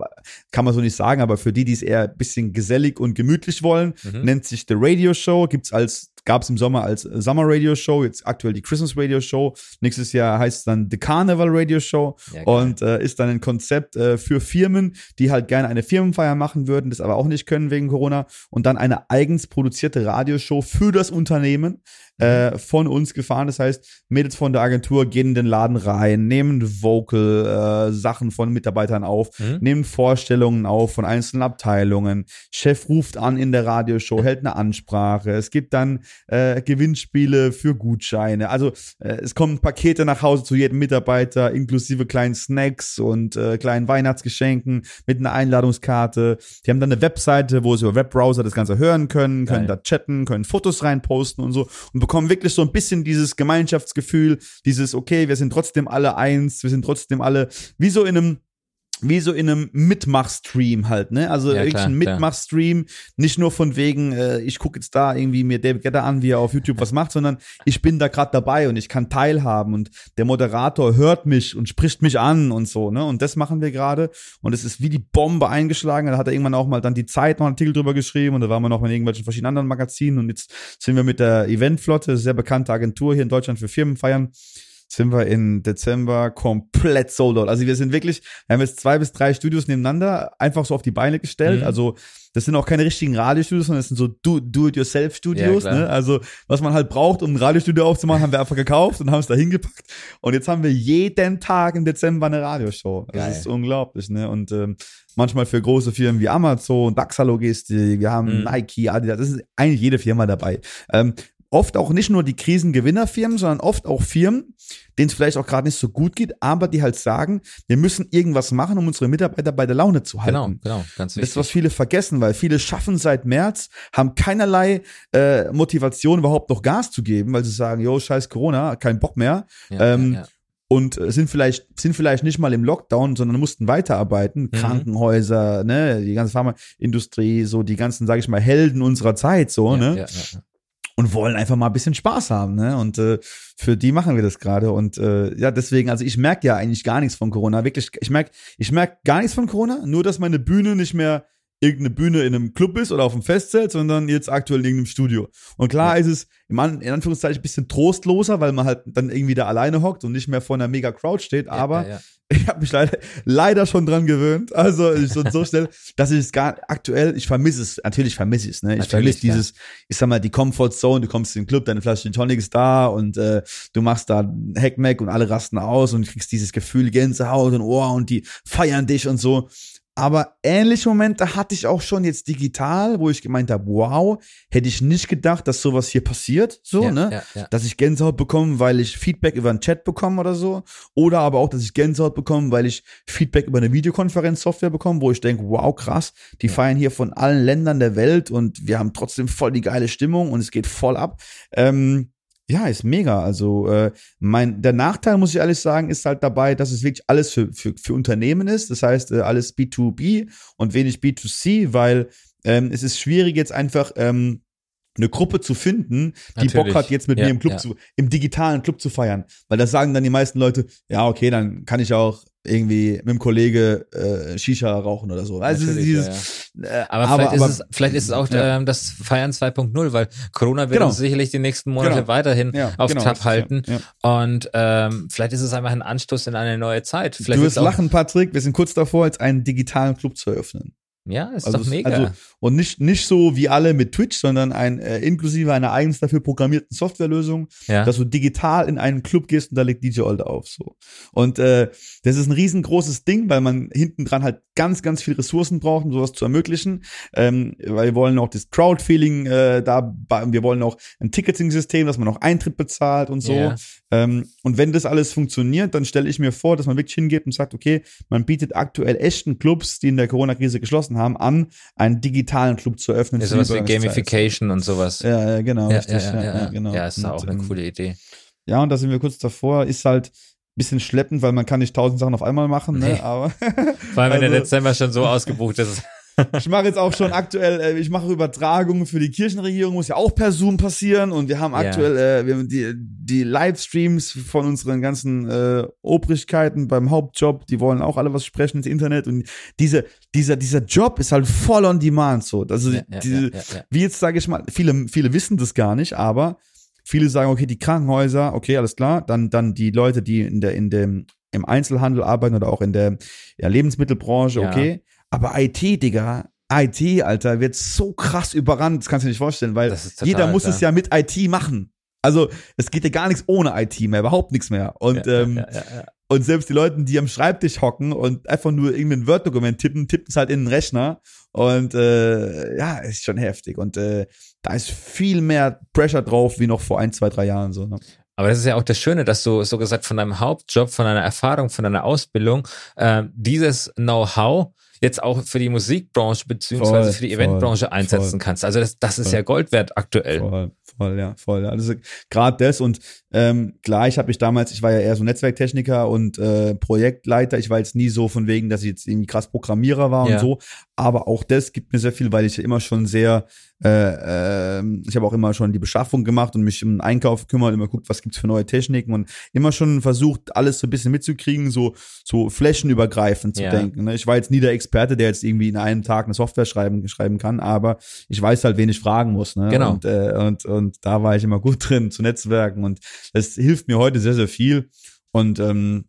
kann man so nicht sagen, aber für die, die es eher ein bisschen gesellig und gemütlich wollen, Mhm. nennt sich The Radio Show. Gibt's als gab es im Sommer als Summer Radio Show, jetzt aktuell die Christmas Radio Show. Nächstes Jahr heißt es dann The Carnival Radio Show Ja, und äh, ist dann ein Konzept äh, für Firmen, die halt gerne eine Firmenfeier machen würden, das aber auch nicht können wegen Corona und dann eine eigens produzierte Radioshow für das Unternehmen äh, von uns gefahren. Das heißt, Mädels von der Agentur gehen in den Laden rein, nehmen Vocal äh, Sachen von Mitarbeitern auf, Mhm. nehmen Vorstellungen auf von einzelnen Abteilungen. Chef ruft an in der Radioshow, hält eine Ansprache. Es gibt dann äh, Gewinnspiele für Gutscheine. Also äh, es kommen Pakete nach Hause zu jedem Mitarbeiter, inklusive kleinen Snacks und äh, kleinen Weihnachtsgeschenken mit einer Einladungskarte. Die haben dann eine Webseite, wo sie über Webbrowser das Ganze hören können, können Geil. da chatten, können Fotos reinposten und so und bekommen wirklich so ein bisschen dieses Gemeinschaftsgefühl, dieses, okay, wir sind trotzdem alle eins, wir sind trotzdem alle wie so in einem wie so in einem Mitmachstream halt, ne? Also Ja, wirklich ein. Mitmachstream, nicht nur von wegen, äh, ich gucke jetzt da irgendwie mir David Guetta an, wie er auf YouTube was macht, sondern ich bin da gerade dabei und ich kann teilhaben und der Moderator hört mich und spricht mich an und so, ne? Und das machen wir gerade und es ist wie die Bombe eingeschlagen. Da hat er irgendwann auch mal dann die Zeit noch einen Artikel drüber geschrieben und da waren wir noch in irgendwelchen verschiedenen anderen Magazinen und jetzt sind wir mit der Eventflotte, sehr bekannte Agentur hier in Deutschland für Firmen feiern sind wir in Dezember komplett sold out. Also wir sind wirklich, wir haben jetzt zwei bis drei Studios nebeneinander einfach so auf die Beine gestellt. Mhm. Also das sind auch keine richtigen Radiostudios, sondern das sind so Do- Do-it-yourself-Studios. Ja, klar. ne? Also was man halt braucht, um ein Radiostudio aufzumachen, haben wir einfach gekauft und haben es da hingepackt. Und jetzt haben wir jeden Tag im Dezember eine Radioshow. Das Geil. ist unglaublich. Ne? Und ähm, manchmal für große Firmen wie Amazon, DAXA Logistik, wir haben Mhm. Nike, Adidas, das ist eigentlich jede Firma dabei. Ähm, oft auch nicht nur die Krisengewinnerfirmen, sondern oft auch Firmen, denen es vielleicht auch gerade nicht so gut geht, aber die halt sagen, wir müssen irgendwas machen, um unsere Mitarbeiter bei der Laune zu halten. Genau, genau, ganz Das ist, wichtig. was viele vergessen, weil viele schaffen seit März, haben keinerlei äh, Motivation, überhaupt noch Gas zu geben, weil sie sagen, yo, scheiß Corona, kein Bock mehr. ja, ähm, ja, ja. Und äh, sind vielleicht, sind vielleicht nicht mal im Lockdown, sondern mussten weiterarbeiten. Mhm. Krankenhäuser, ne, die ganze Pharmaindustrie, so die ganzen, sage ich mal, Helden unserer Zeit, so, ja, ne? ja, ja, ja. Und wollen einfach mal ein bisschen Spaß haben, ne? Und äh, für die machen wir das gerade. Und äh, ja, deswegen, also ich merke ja eigentlich gar nichts von Corona. Wirklich, ich merke ich merk gar nichts von Corona, nur dass meine Bühne nicht mehr irgendeine Bühne in einem Club ist oder auf dem Festzelt, sondern jetzt aktuell in irgendeinem Studio. Und klar ist es in Anführungszeichen ein bisschen trostloser, weil man halt dann irgendwie da alleine hockt und nicht mehr vor einer mega Crowd steht, aber ja, ja. ich habe mich leider, leider schon dran gewöhnt. Also ich so, so schnell, dass ich es gar aktuell, ich vermisse es, natürlich vermisse ich es, ne? Ich vermisse dieses, ich sag mal, die Comfort Zone, du kommst in den Club, deine Flasche Gin Tonic ist da und äh, du machst da Hackmack und alle rasten aus und kriegst dieses Gefühl Gänsehaut und Ohr und die feiern dich und so. Aber ähnliche Momente hatte ich auch schon jetzt digital, wo ich gemeint habe, wow, hätte ich nicht gedacht, dass sowas hier passiert, so, ja, ne? Ja, ja. dass ich Gänsehaut bekomme, weil ich Feedback über einen Chat bekomme oder so. Oder aber auch, dass ich Gänsehaut bekomme, weil ich Feedback über eine Videokonferenzsoftware bekomme, wo ich denke, wow, krass, die feiern hier von allen Ländern der Welt und wir haben trotzdem voll die geile Stimmung und es geht voll ab. Ähm, ja, ist mega. Also äh, mein der Nachteil, muss ich ehrlich sagen, ist halt dabei, dass es wirklich alles für, für, für Unternehmen ist. Das heißt, äh, alles B2B und wenig B2C, weil ähm, es ist schwierig jetzt einfach ähm, eine Gruppe zu finden, die Natürlich. Bock hat, jetzt mit Ja, mir im Club ja. zu, im digitalen Club zu feiern. Weil da sagen dann die meisten Leute, ja, okay, dann kann ich auch irgendwie mit dem Kollege äh, Shisha rauchen oder so. Also Natürlich, dieses, ja, Äh, Aber, vielleicht, ist es, vielleicht ist es auch ja. ähm, das Feiern 2.0, weil Corona wird Genau. uns sicherlich die nächsten Monate Genau. weiterhin Ja, auf genau, ja, halten. ja. Und ähm, vielleicht ist es einfach ein Anstoß in eine neue Zeit. Vielleicht du wirst lachen, Patrick. Wir sind kurz davor, jetzt einen digitalen Club zu eröffnen. Ja, ist Also doch mega. also- Und nicht, nicht so wie alle mit Twitch, sondern ein äh, inklusive einer eigens dafür programmierten Softwarelösung, ja. dass du digital in einen Club gehst und da legt DJ Old auf. So. Und äh, das ist ein riesengroßes Ding, weil man hinten dran halt ganz, ganz viel Ressourcen braucht, um sowas zu ermöglichen. Ähm, weil wir wollen auch das Crowdfeeling äh, da, wir wollen auch ein Ticketing-System, dass man auch Eintritt bezahlt und so. Ja. Ähm, und wenn das alles funktioniert, dann stelle ich mir vor, dass man wirklich hingeht und sagt, okay, man bietet aktuell echten Clubs, die in der Corona-Krise geschlossen haben, an, einen digitalen Club zu öffnen. Ja, sowas wie. Gamification und sowas. Ja, ja, genau, ja, richtig. ja, ja, ja. genau. ja, ist da auch Und, eine ähm, coole Idee. Ja, und da sind wir kurz davor, ist halt ein bisschen schleppend, weil man kann nicht tausend Sachen auf einmal machen, ne? Nee. aber Vor allem, wenn der also- Dezember schon so ausgebucht ist. Ich mache jetzt auch schon aktuell, äh, ich mache Übertragungen für die Kirchenregierung, muss ja auch per Zoom passieren. Und wir haben aktuell äh, wir haben die, die Livestreams von unseren ganzen äh, Obrigkeiten beim Hauptjob, die wollen auch alle was sprechen ins Internet. Und diese, dieser, dieser Job ist halt voll on demand so. Also Ja, ja, diese, ja, wie jetzt sage ich mal, viele, viele wissen das gar nicht, aber viele sagen, okay, die Krankenhäuser, okay, alles klar, dann, dann die Leute, die in der, in dem, im Einzelhandel arbeiten oder auch in der ja, Lebensmittelbranche, okay. Aber IT, Digga, IT, Alter, wird so krass überrannt, das kannst du dir nicht vorstellen, weil total, jeder muss klar. es ja mit IT machen. Also es geht ja gar nichts ohne IT mehr, überhaupt nichts mehr. Und ja, ähm, ja, ja. und selbst die Leute, die am Schreibtisch hocken und einfach nur irgendein Word-Dokument tippen, tippen es halt in den Rechner. Und äh, ja, ist schon heftig. Und äh, da ist viel mehr Pressure drauf wie noch vor ein, zwei, drei Jahren. So, ne? Aber das ist ja auch das Schöne, dass du so gesagt von deinem Hauptjob, von deiner Erfahrung, von deiner Ausbildung, äh, dieses Know-how jetzt auch für die Musikbranche beziehungsweise Voll, für die voll, Eventbranche einsetzen voll. kannst. Also das, das ist Voll. ja Gold wert aktuell. Voll, Voll, ja, voll. Ja. Also gerade das und ähm, gleich habe ich damals, ich war ja eher so Netzwerktechniker und äh, Projektleiter. Ich war jetzt nie so von wegen, dass ich jetzt irgendwie krass Programmierer war Ja. und so. Aber auch das gibt mir sehr viel, weil ich ja immer schon sehr, äh, äh, ich habe auch immer schon die Beschaffung gemacht und mich um den Einkauf gekümmert, immer guckt, was gibt's für neue Techniken und immer schon versucht, alles so ein bisschen mitzukriegen, so so flächenübergreifend zu Ja. denken. Ne? Ich war jetzt nie der Experte, der jetzt irgendwie in einem Tag eine Software schreiben schreiben kann, aber ich weiß halt, wen ich fragen muss. Ne? Genau. Und, äh, und und da war ich immer gut drin zu Netzwerken und das hilft mir heute sehr sehr viel und ähm,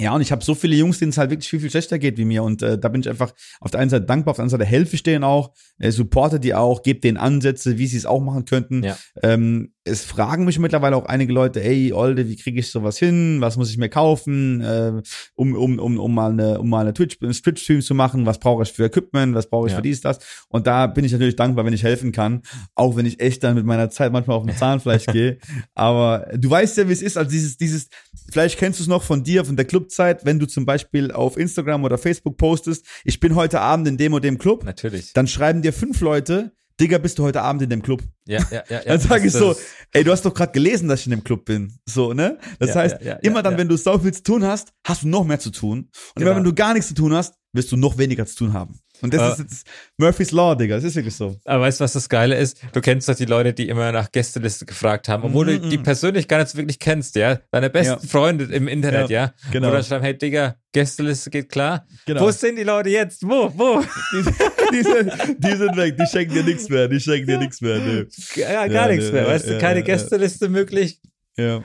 ja, und ich habe so viele Jungs, denen es halt wirklich viel, viel schlechter geht wie mir. Und äh, da bin ich einfach auf der einen Seite dankbar, auf der anderen Seite helfe ich denen auch, äh, supporte die auch, gebe denen Ansätze, wie sie es auch machen könnten. Ja. Ähm, es fragen mich mittlerweile auch einige Leute, ey, Olde, wie kriege ich sowas hin? Was muss ich mir kaufen, äh, um, um, um, um mal eine, um mal eine Twitch, einen Twitch-Stream zu machen? Was brauche ich für Equipment? Was brauche ich Ja. für dies, das? Und da bin ich natürlich dankbar, wenn ich helfen kann, auch wenn ich echt dann mit meiner Zeit manchmal auf den Zahnfleisch gehe. Aber du weißt ja, wie es ist, also dieses, dieses, vielleicht kennst du es noch von dir, von der Clubzeit, wenn du zum Beispiel auf Instagram oder Facebook postest, ich bin heute Abend in dem und dem Club, Natürlich. dann schreiben dir fünf Leute, Digga, bist du heute Abend in dem Club? Ja, ja, ja. ja. Dann sage ich so, ey, du hast doch gerade gelesen, dass ich in dem Club bin. So, ne? Das Ja, heißt, ja, ja, immer dann, wenn du so viel zu tun hast, hast du noch mehr zu tun. Und Genau. immer wenn du gar nichts zu tun hast, wirst du noch weniger zu tun haben. Und das Äh. ist jetzt Murphy's Law, Digga. Das ist wirklich so. Aber weißt du, was das Geile ist? Du kennst doch die Leute, die immer nach Gästeliste gefragt haben, obwohl du die persönlich gar nicht so wirklich kennst, ja? Deine besten Ja. Freunde im Internet, Ja, ja? genau. Dann schreiben, hey Digga, Gästeliste geht klar. Genau. Wo sind die Leute jetzt? Wo? Wo? Die, die, sind, die sind weg, die schenken dir nichts mehr, die schenken dir nichts mehr. Nee. Ja, gar Ja, nichts mehr. weißt du, keine Gästeliste möglich. Ja.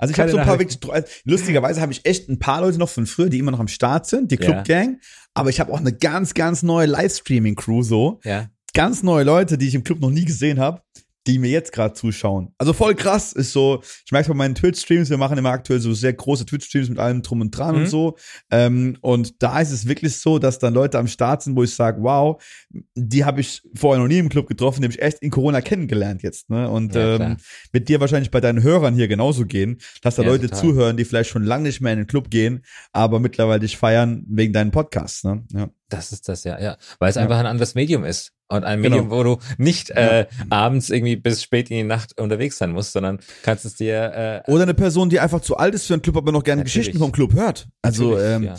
Also ich habe so ein paar wirklich, also lustigerweise habe ich echt ein paar Leute noch von früher, die immer noch am Start sind, die Ja. Club Gang. Aber ich habe auch eine ganz, ganz neue Livestreaming-Crew so. Ja. Ganz neue Leute, die ich im Club noch nie gesehen habe, die mir jetzt gerade zuschauen. Also voll krass ist so, ich merke bei meinen Twitch-Streams, wir machen immer aktuell so sehr große Twitch-Streams mit allem drum und dran Mhm. und so. Ähm, und da ist es wirklich so, dass dann Leute am Start sind, wo ich sage, wow, die habe ich vorher noch nie im Club getroffen, die habe ich echt in Corona kennengelernt jetzt. Ne? Und Ja, ähm, wird dir wahrscheinlich bei deinen Hörern hier genauso gehen, dass da Ja, Leute total. zuhören, die vielleicht schon lange nicht mehr in den Club gehen, aber mittlerweile dich feiern wegen deinen Podcasts. Ne? Ja. Das ist das, ja, ja. Weil es Ja. einfach ein anderes Medium ist. Und ein Genau. Medium, wo du nicht äh, abends irgendwie bis spät in die Nacht unterwegs sein musst, sondern kannst es dir äh, Oder eine Person, die einfach zu alt ist für einen Club, aber noch gerne. Geschichten vom Club hört. Also natürlich, ähm, ja.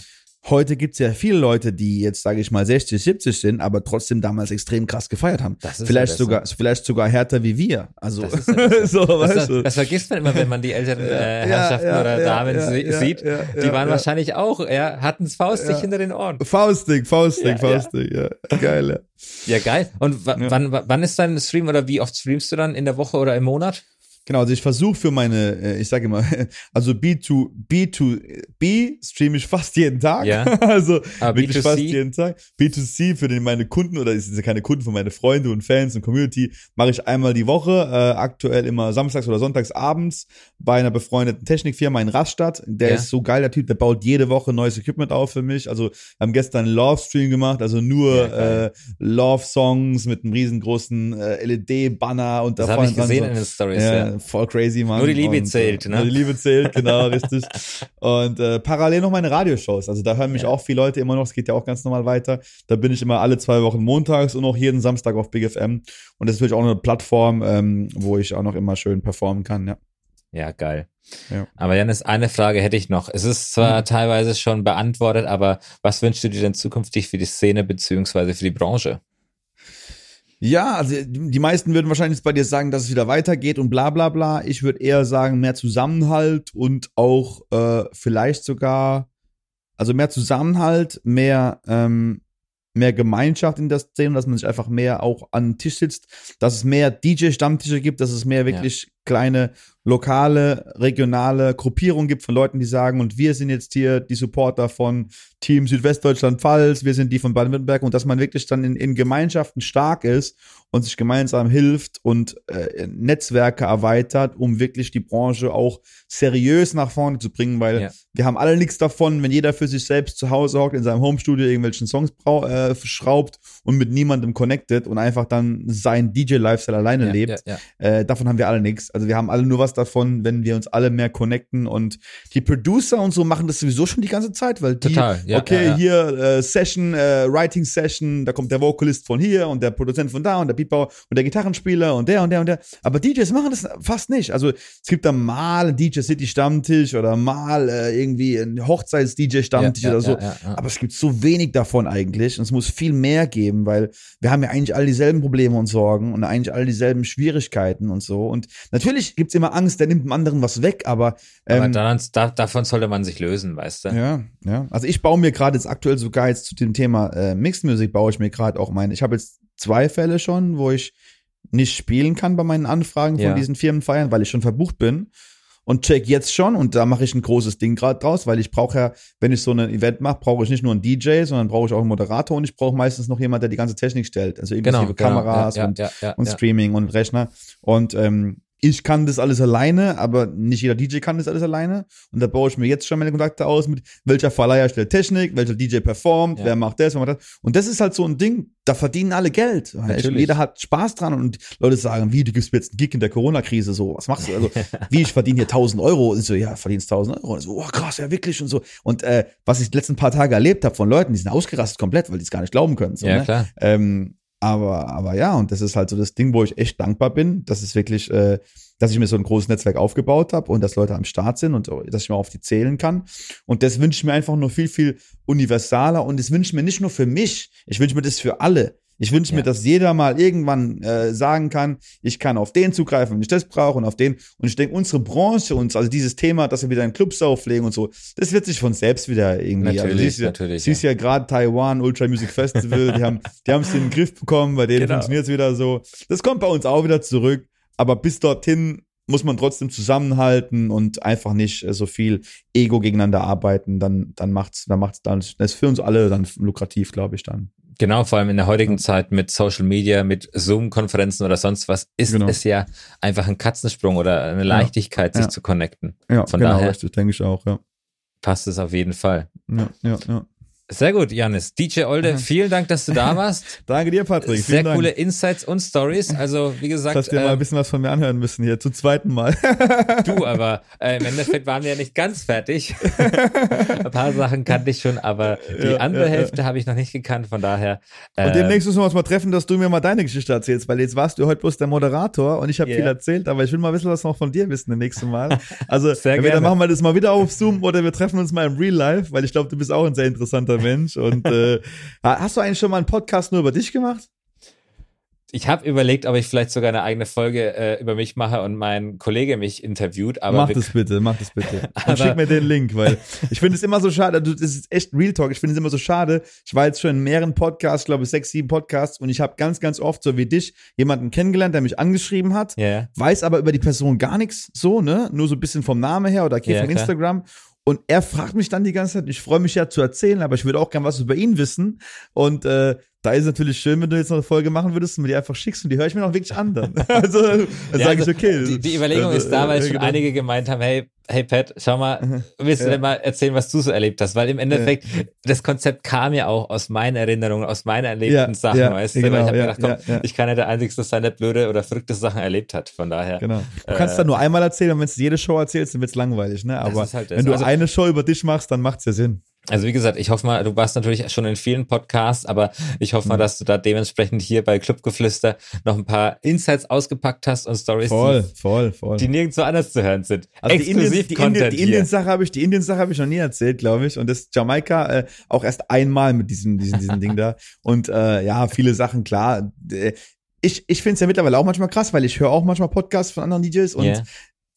Heute gibt's ja viele Leute, die jetzt, sage ich mal, 60, 70 sind, aber trotzdem damals extrem krass gefeiert haben. Das ist Vielleicht sogar, vielleicht sogar härter wie wir. Also Das so, Das, du. das vergisst man immer, wenn man die älteren äh, Herrschaften ja, oder ja, Damen ja, sie- ja, sieht. die waren wahrscheinlich auch, ja, hatten es faustig hinter den Ohren. Faustig, Faustig. Faustig, ja. Geil, ja. Geil. Und wann, wann ist dein Stream oder wie oft streamst du dann in der Woche oder im Monat? Genau, also ich versuche für meine, äh, ich sage immer, also B2, B2B streame ich fast jeden Tag. Ja. Also Aber wirklich B2C? fast jeden Tag. B2C für den, meine Kunden oder es sind ja keine Kunden, für meine Freunde und Fans und Community mache ich einmal die Woche, äh, aktuell immer samstags oder sonntags abends bei einer befreundeten Technikfirma in Rastatt. Der Ja. ist so geil, der Typ, der baut jede Woche neues Equipment auf für mich. Also wir haben gestern einen Love-Stream gemacht, also nur Ja, äh, Love-Songs mit einem riesengroßen äh, LED-Banner und Das da ich vorne dran gesehen so, in den Stories, ja, voll crazy, Mann. Nur die Liebe Und, zählt, äh, ne? Nur die Liebe zählt, genau, richtig. Und äh, parallel noch meine Radioshows. Also da hören mich Ja. auch viele Leute immer noch, es geht ja auch ganz normal weiter. Da bin ich immer alle zwei Wochen montags und auch jeden Samstag auf Big FM. Und das ist natürlich auch eine Plattform, ähm, wo ich auch noch immer schön performen kann, ja. Ja, geil. Ja. Aber Janis, eine Frage hätte ich noch. Es ist zwar Mhm. teilweise schon beantwortet, aber was wünschst du dir denn zukünftig für die Szene beziehungsweise für die Branche? Ja, also die meisten würden wahrscheinlich jetzt bei dir sagen, dass es wieder weitergeht und bla bla bla. Ich würde eher sagen, mehr Zusammenhalt und auch äh, vielleicht sogar, also mehr Zusammenhalt, mehr, ähm, mehr Gemeinschaft in der Szene, dass man sich einfach mehr auch an den Tisch sitzt, dass es mehr DJ-Stammtische gibt, dass es mehr wirklich kleine lokale, regionale Gruppierungen gibt von Leuten, die sagen, und wir sind jetzt hier die Supporter von Team Südwestdeutschland-Pfalz, wir sind die von Baden-Württemberg und dass man wirklich dann in, in Gemeinschaften stark ist und sich gemeinsam hilft und äh, Netzwerke erweitert, um wirklich die Branche auch seriös nach vorne zu bringen, weil Ja. wir haben alle nichts davon, wenn jeder für sich selbst zu Hause hockt, in seinem Homestudio irgendwelchen Songs äh, schraubt und mit niemandem connected und einfach dann sein DJ-Lifestyle alleine Ja, lebt. Ja. Äh, davon haben wir alle nichts. Also Also wir haben alle nur was davon, wenn wir uns alle mehr connecten und die Producer und so machen das sowieso schon die ganze Zeit, weil die, Total, ja, okay, ja, ja. hier äh, Session, äh, Writing Session, da kommt der Vocalist von hier und der Produzent von da und der Beatbauer und der Gitarrenspieler und der und der und der. Aber DJs machen das fast nicht. Also es gibt da mal einen DJ City Stammtisch oder mal äh, irgendwie ein Hochzeits-DJ Stammtisch oder so. Aber es gibt so wenig davon eigentlich und es muss viel mehr geben, weil wir haben ja eigentlich alle dieselben Probleme und Sorgen und eigentlich alle dieselben Schwierigkeiten und so. Und natürlich gibt's immer Angst, der nimmt dem anderen was weg, aber, Aber ähm, daran, da, davon sollte man sich lösen, weißt du? ja, ja. Also ich baue mir gerade jetzt aktuell sogar jetzt zu dem Thema äh, Mixed Music baue ich mir gerade auch meine. Ich habe jetzt zwei Fälle schon, wo ich nicht spielen kann bei meinen Anfragen von Ja. diesen Firmenfeiern, weil ich schon verbucht bin. Und check jetzt schon und da mache ich ein großes Ding gerade draus, weil ich brauche ja, wenn ich so ein Event mache, brauche ich nicht nur einen DJ, sondern brauche ich auch einen Moderator und ich brauche meistens noch jemand, der die ganze Technik stellt, also inklusive Kameras Genau, ja, und ja, ja, und. Streaming und Rechner. Und ähm, ich kann das alles alleine, aber nicht jeder DJ kann das alles alleine. Und da baue ich mir jetzt schon meine Kontakte aus mit welcher Verleiher stellt Technik, welcher DJ performt, Ja. wer macht das, wer macht das. Und das ist halt so ein Ding, da verdienen alle Geld. Natürlich. Jeder hat Spaß dran und Leute sagen, wie, du gibst mir jetzt einen Gig in der Corona-Krise, so, was machst du? Also, wie, ich verdiene hier 1000 Euro. Und so, ja, verdienst 1000 Euro. Und so, oh krass, ja, wirklich und so. Und äh, was ich die letzten paar Tage erlebt habe von Leuten, die sind ausgerastet komplett, weil die es gar nicht glauben können. So, Ja, ne? klar. Ähm, aber, aber ja, und das ist halt so das Ding, wo ich echt dankbar bin, dass es wirklich, äh, dass ich mir so ein großes Netzwerk aufgebaut habe und dass Leute am Start sind und so, dass ich mal auf die zählen kann. Und das wünsche ich mir einfach nur viel, viel universaler und das wünsche ich mir nicht nur für mich, ich wünsche mir das für alle. Ich wünsche mir, Ja. dass jeder mal irgendwann äh, sagen kann, ich kann auf den zugreifen, wenn ich das brauche und auf den. Und ich denke, unsere Branche, uns, also dieses Thema, dass wir wieder in Clubs auflegen und so, das wird sich von selbst wieder irgendwie. also, Natürlich, siehst du- natürlich, Siehst ja, gerade Taiwan Ultra Music Festival, die haben die haben es in den Griff bekommen, bei denen Genau. funktioniert es wieder so. Das kommt bei uns auch wieder zurück, aber bis dorthin muss man trotzdem zusammenhalten und einfach nicht äh, so viel Ego gegeneinander arbeiten, dann dann macht's dann macht's dann das ist für uns alle dann lukrativ, glaube ich dann. Genau, vor allem in der heutigen Zeit mit Social Media, mit Zoom-Konferenzen oder sonst was, ist Genau. es ja einfach ein Katzensprung oder eine Leichtigkeit, sich Ja. zu connecten. Ja, Von genau, daher- richtig, denke ich auch, ja. Passt es auf jeden Fall. Ja, ja, ja. Sehr gut, Janis. DJ Olde, Mhm. vielen Dank, dass du da warst. Danke dir, Patrick. Sehr Vielen Dank. coole Insights und Stories. Also, wie gesagt, Hast dir mal ein ähm, bisschen was von mir anhören müssen hier, zum zweiten Mal. du, aber äh, im Endeffekt waren wir ja nicht ganz fertig. ein paar Sachen kannte ich schon, aber die Ja, andere ja. Hälfte habe ich noch nicht gekannt. Von daher. Äh, Und demnächst müssen wir uns mal treffen, dass du mir mal deine Geschichte erzählst, weil jetzt warst du heute bloß der Moderator und ich habe Ja. viel erzählt, aber ich will mal wissen, was noch von dir wissen das nächste Mal. Also Sehr entweder gerne. machen wir das mal wieder auf Zoom oder wir treffen uns mal im Real Life, weil ich glaube, du bist auch ein sehr interessanter Mensch. Und äh, hast du eigentlich schon mal einen Podcast nur über dich gemacht? Ich habe überlegt, ob ich vielleicht sogar eine eigene Folge äh, über mich mache und mein Kollege mich interviewt. Aber mach das bitte, mach das bitte. Und schick mir den Link, weil ich finde es immer so schade, das ist echt Real Talk, ich finde es immer so schade. Ich war jetzt schon in mehreren Podcasts, ich glaube sechs, sieben Podcasts und ich habe ganz, ganz oft, so wie dich, jemanden kennengelernt, der mich angeschrieben hat, ja. weiß aber über die Person gar nichts, so, ne? Nur so ein bisschen vom Namen her oder okay, Ja, vom klar. Und er fragt mich dann die ganze Zeit, ich freue mich ja zu erzählen, aber ich würde auch gern was über ihn wissen. Und äh, da ist es natürlich schön, wenn du jetzt noch eine Folge machen würdest und mir die einfach schickst und die höre ich mir noch wirklich an dann. also dann Ja, sage also ich, okay. Die, die Überlegung Also, ist da, weil äh, schon genau. einige gemeint haben, hey, hey Pat, schau mal, willst du Ja. denn mal erzählen, was du so erlebt hast? Weil im Endeffekt, das Konzept kam ja auch aus meinen Erinnerungen, aus meinen erlebten Ja, Sachen, ja, weißt du? genau, weil ich habe ja, gedacht, komm, ja, ja. ich kann ja der Einzige sein, der blöde oder verrückte Sachen erlebt hat. Von daher. Genau. Du kannst da nur einmal erzählen und wenn du jede Show erzählst, dann wird's langweilig, ne? Aber halt wenn du Also- eine Show über dich machst, dann macht's ja Sinn. Also wie gesagt, ich hoffe mal, du warst natürlich schon in vielen Podcasts, aber ich hoffe mal, Mhm. dass du da dementsprechend hier bei Clubgeflüster noch ein paar Insights ausgepackt hast und Stories, Voll, die, voll, voll. die nirgendwo anders zu hören sind. Also die Indiens, die, Indien, die. Indien-Sache habe ich, die Indien-Sache habe ich noch nie erzählt, glaube ich. Und das Jamaika äh, auch erst einmal mit diesem, diesem, diesem Ding da. Und äh, ja, viele Sachen, klar. Äh, Ich, ich finde es ja mittlerweile auch manchmal krass, weil ich höre auch manchmal Podcasts von anderen DJs und Ja.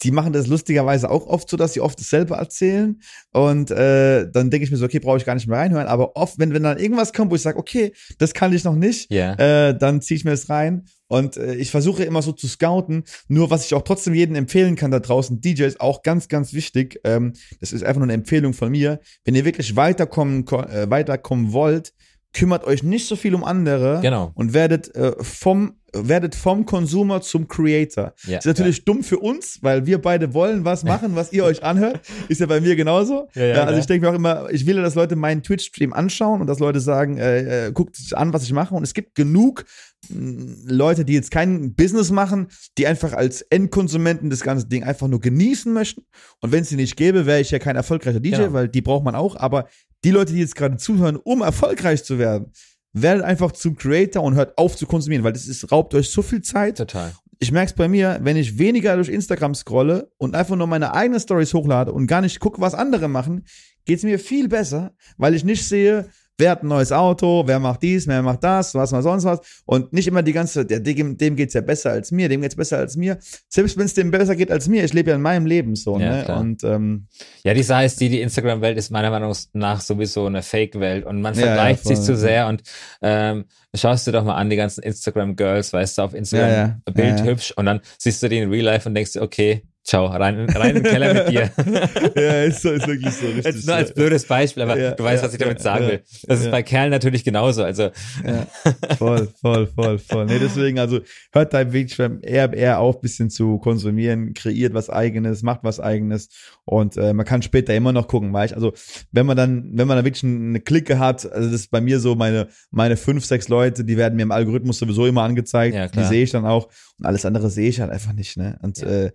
Die machen das lustigerweise auch oft so, dass sie oft dasselbe erzählen. Und äh, dann denke ich mir so, okay, brauche ich gar nicht mehr reinhören. Aber oft, wenn, wenn dann irgendwas kommt, wo ich sage, okay, das kann ich noch nicht, Ja. äh, dann ziehe ich mir das rein. Und äh, ich versuche immer so zu scouten. Nur was ich auch trotzdem jedem empfehlen kann da draußen, DJs auch ganz, ganz wichtig. Ähm, das ist einfach nur eine Empfehlung von mir. Wenn ihr wirklich weiterkommen, ko- äh, weiterkommen wollt, kümmert euch nicht so viel um andere Genau. und werdet äh, vom werdet vom Consumer zum Creator. Ja, ist natürlich dumm für uns, weil wir beide wollen was machen, was ihr euch anhört. Ist ja bei mir genauso. Ja, ja, Ja, also ich denke mir auch immer, ich will ja, dass Leute meinen Twitch-Stream anschauen und dass Leute sagen, äh, äh, guckt sich an, was ich mache. Und es gibt genug mh, Leute, die jetzt kein Business machen, die einfach als Endkonsumenten das ganze Ding einfach nur genießen möchten. Und wenn es die nicht gäbe, wäre ich ja kein erfolgreicher DJ, Genau. weil die braucht man auch. Aber die Leute, die jetzt gerade zuhören, um erfolgreich zu werden, werdet einfach zum Creator und hört auf zu konsumieren, weil das ist, raubt euch so viel Zeit. Total. Ich merke es bei mir, wenn ich weniger durch Instagram scrolle und einfach nur meine eigenen Stories hochlade und gar nicht gucke, was andere machen, geht es mir viel besser, weil ich nicht sehe, wer hat ein neues Auto, wer macht dies, wer macht das, was mal sonst was. Und nicht immer die ganze, der, dem, dem geht's ja besser als mir, dem geht's besser als mir. Selbst wenn es dem besser geht als mir, ich lebe ja in meinem Leben so, Ja, ne? klar. Und ähm, Ja, die Sache ist die, die Instagram-Welt ist meiner Meinung nach sowieso eine Fake-Welt und man Ja, vergleicht ja, sich voll, zu ja. sehr und ähm, schaust du doch mal an, die ganzen Instagram-Girls, weißt du, auf Instagram, Ja, ja. Bild Ja, ja. hübsch und dann siehst du die in Real Life und denkst dir, okay, ciao, rein, rein in den Keller mit dir. ja, ist, so, ist wirklich so richtig. Jetzt nur als blödes Beispiel, aber Ja, du weißt, ja, was ich damit sagen ja, will. Das ist bei Kerlen natürlich genauso. Also voll, voll, voll, voll. Nee, deswegen, also hört da wirklich eher, eher auf, bisschen zu konsumieren, kreiert was eigenes, macht was eigenes und äh, man kann später immer noch gucken, weil ich, also wenn man dann, wenn man dann wirklich eine Clique hat, also das ist bei mir so, meine, meine fünf, sechs Leute, die werden mir im Algorithmus sowieso immer angezeigt, Ja, die klar. sehe ich dann auch und alles andere sehe ich halt einfach nicht, ne? Und äh,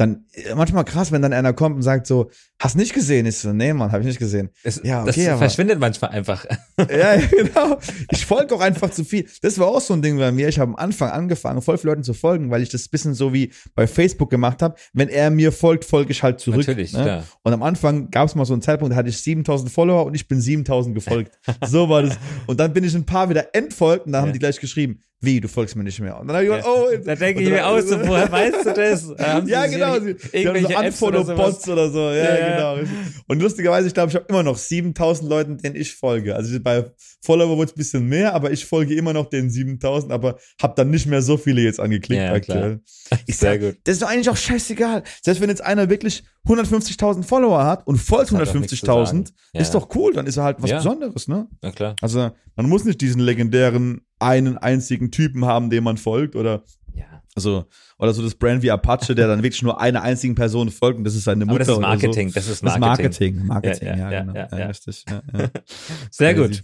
dann äh, manchmal krass, wenn dann einer kommt und sagt so, hast nicht gesehen? Ich so, nee, Mann, habe ich nicht gesehen. es, Ja, das okay, aber- verschwindet manchmal einfach. Ja, genau. Ich folge auch einfach zu viel. Das war auch so ein Ding bei mir. Ich habe am Anfang angefangen, voll viele Leuten zu folgen, weil ich das bisschen so wie bei Facebook gemacht habe. Wenn er mir folgt, folge ich halt zurück. Natürlich, ne? klar. Und am Anfang gab es mal so einen Zeitpunkt, da hatte ich 7000 Follower und ich bin 7000 gefolgt. so war das. Und dann bin ich ein paar wieder entfolgt und dann haben Ja. die gleich geschrieben, wie, du folgst mir nicht mehr. Und dann habe ich gesagt, Ja. oh. Da denke ich mir aus, so, woher weißt du das? Ja, genau. irgendwelche Sie, haben so oder Unfollow-Bots sowas? oder so. Ja, Ja, genau. Und lustigerweise, ich glaube, ich habe immer noch 7000 Leuten, denen ich folge. Also bei Follower wurde es ein bisschen mehr, aber ich folge immer noch den 7000, aber habe dann nicht mehr so viele jetzt angeklickt Ja, aktuell. Ich Sehr sag, gut. Das ist doch eigentlich auch scheißegal. Selbst wenn jetzt einer wirklich 150.000 Follower hat und zu 150.000, sagen. Ja. ist doch cool, dann ist er halt was Ja. Besonderes, ne? Na klar. Also man muss nicht diesen legendären einen einzigen Typen haben, dem man folgt oder Ja. also, oder so das Brand wie Apache, der dann wirklich nur einer einzigen Person folgt und das ist seine Mutter Aber das ist Marketing, so. das ist Das ist Marketing. Marketing, Marketing, Ja, ja, ja, genau. ja, Ja, ja. richtig. Ja, ja. Sehr gut.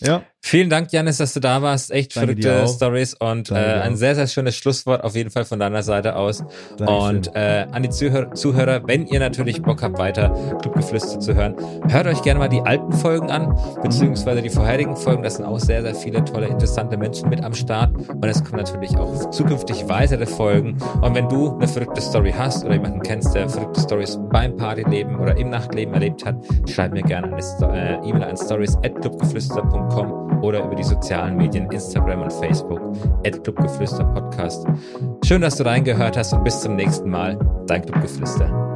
Ja, Vielen Dank, Janis, dass du da warst. Echt Danke verrückte. Stories und äh, ein sehr, sehr schönes Schlusswort auf jeden Fall von deiner Seite aus. Dankeschön. Und äh, an die Zuhörer, Zuhörer, wenn ihr natürlich Bock habt, weiter Clubgeflüster zu hören, hört euch gerne mal die alten Folgen an, beziehungsweise die vorherigen Folgen. Da sind auch sehr, sehr viele tolle, interessante Menschen mit am Start. Und es kommen natürlich auch zukünftig weitere Folgen. Und wenn du eine verrückte Story hast oder jemanden kennst, der verrückte Stories beim Partyleben oder im Nachtleben erlebt hat, schreib mir gerne eine äh, E-Mail an stories@clubgeflüster.com oder über die sozialen Medien Instagram und Facebook @clubgeflüster Podcast. Schön, dass du reingehört hast und bis zum nächsten Mal. Dein Clubgeflüster.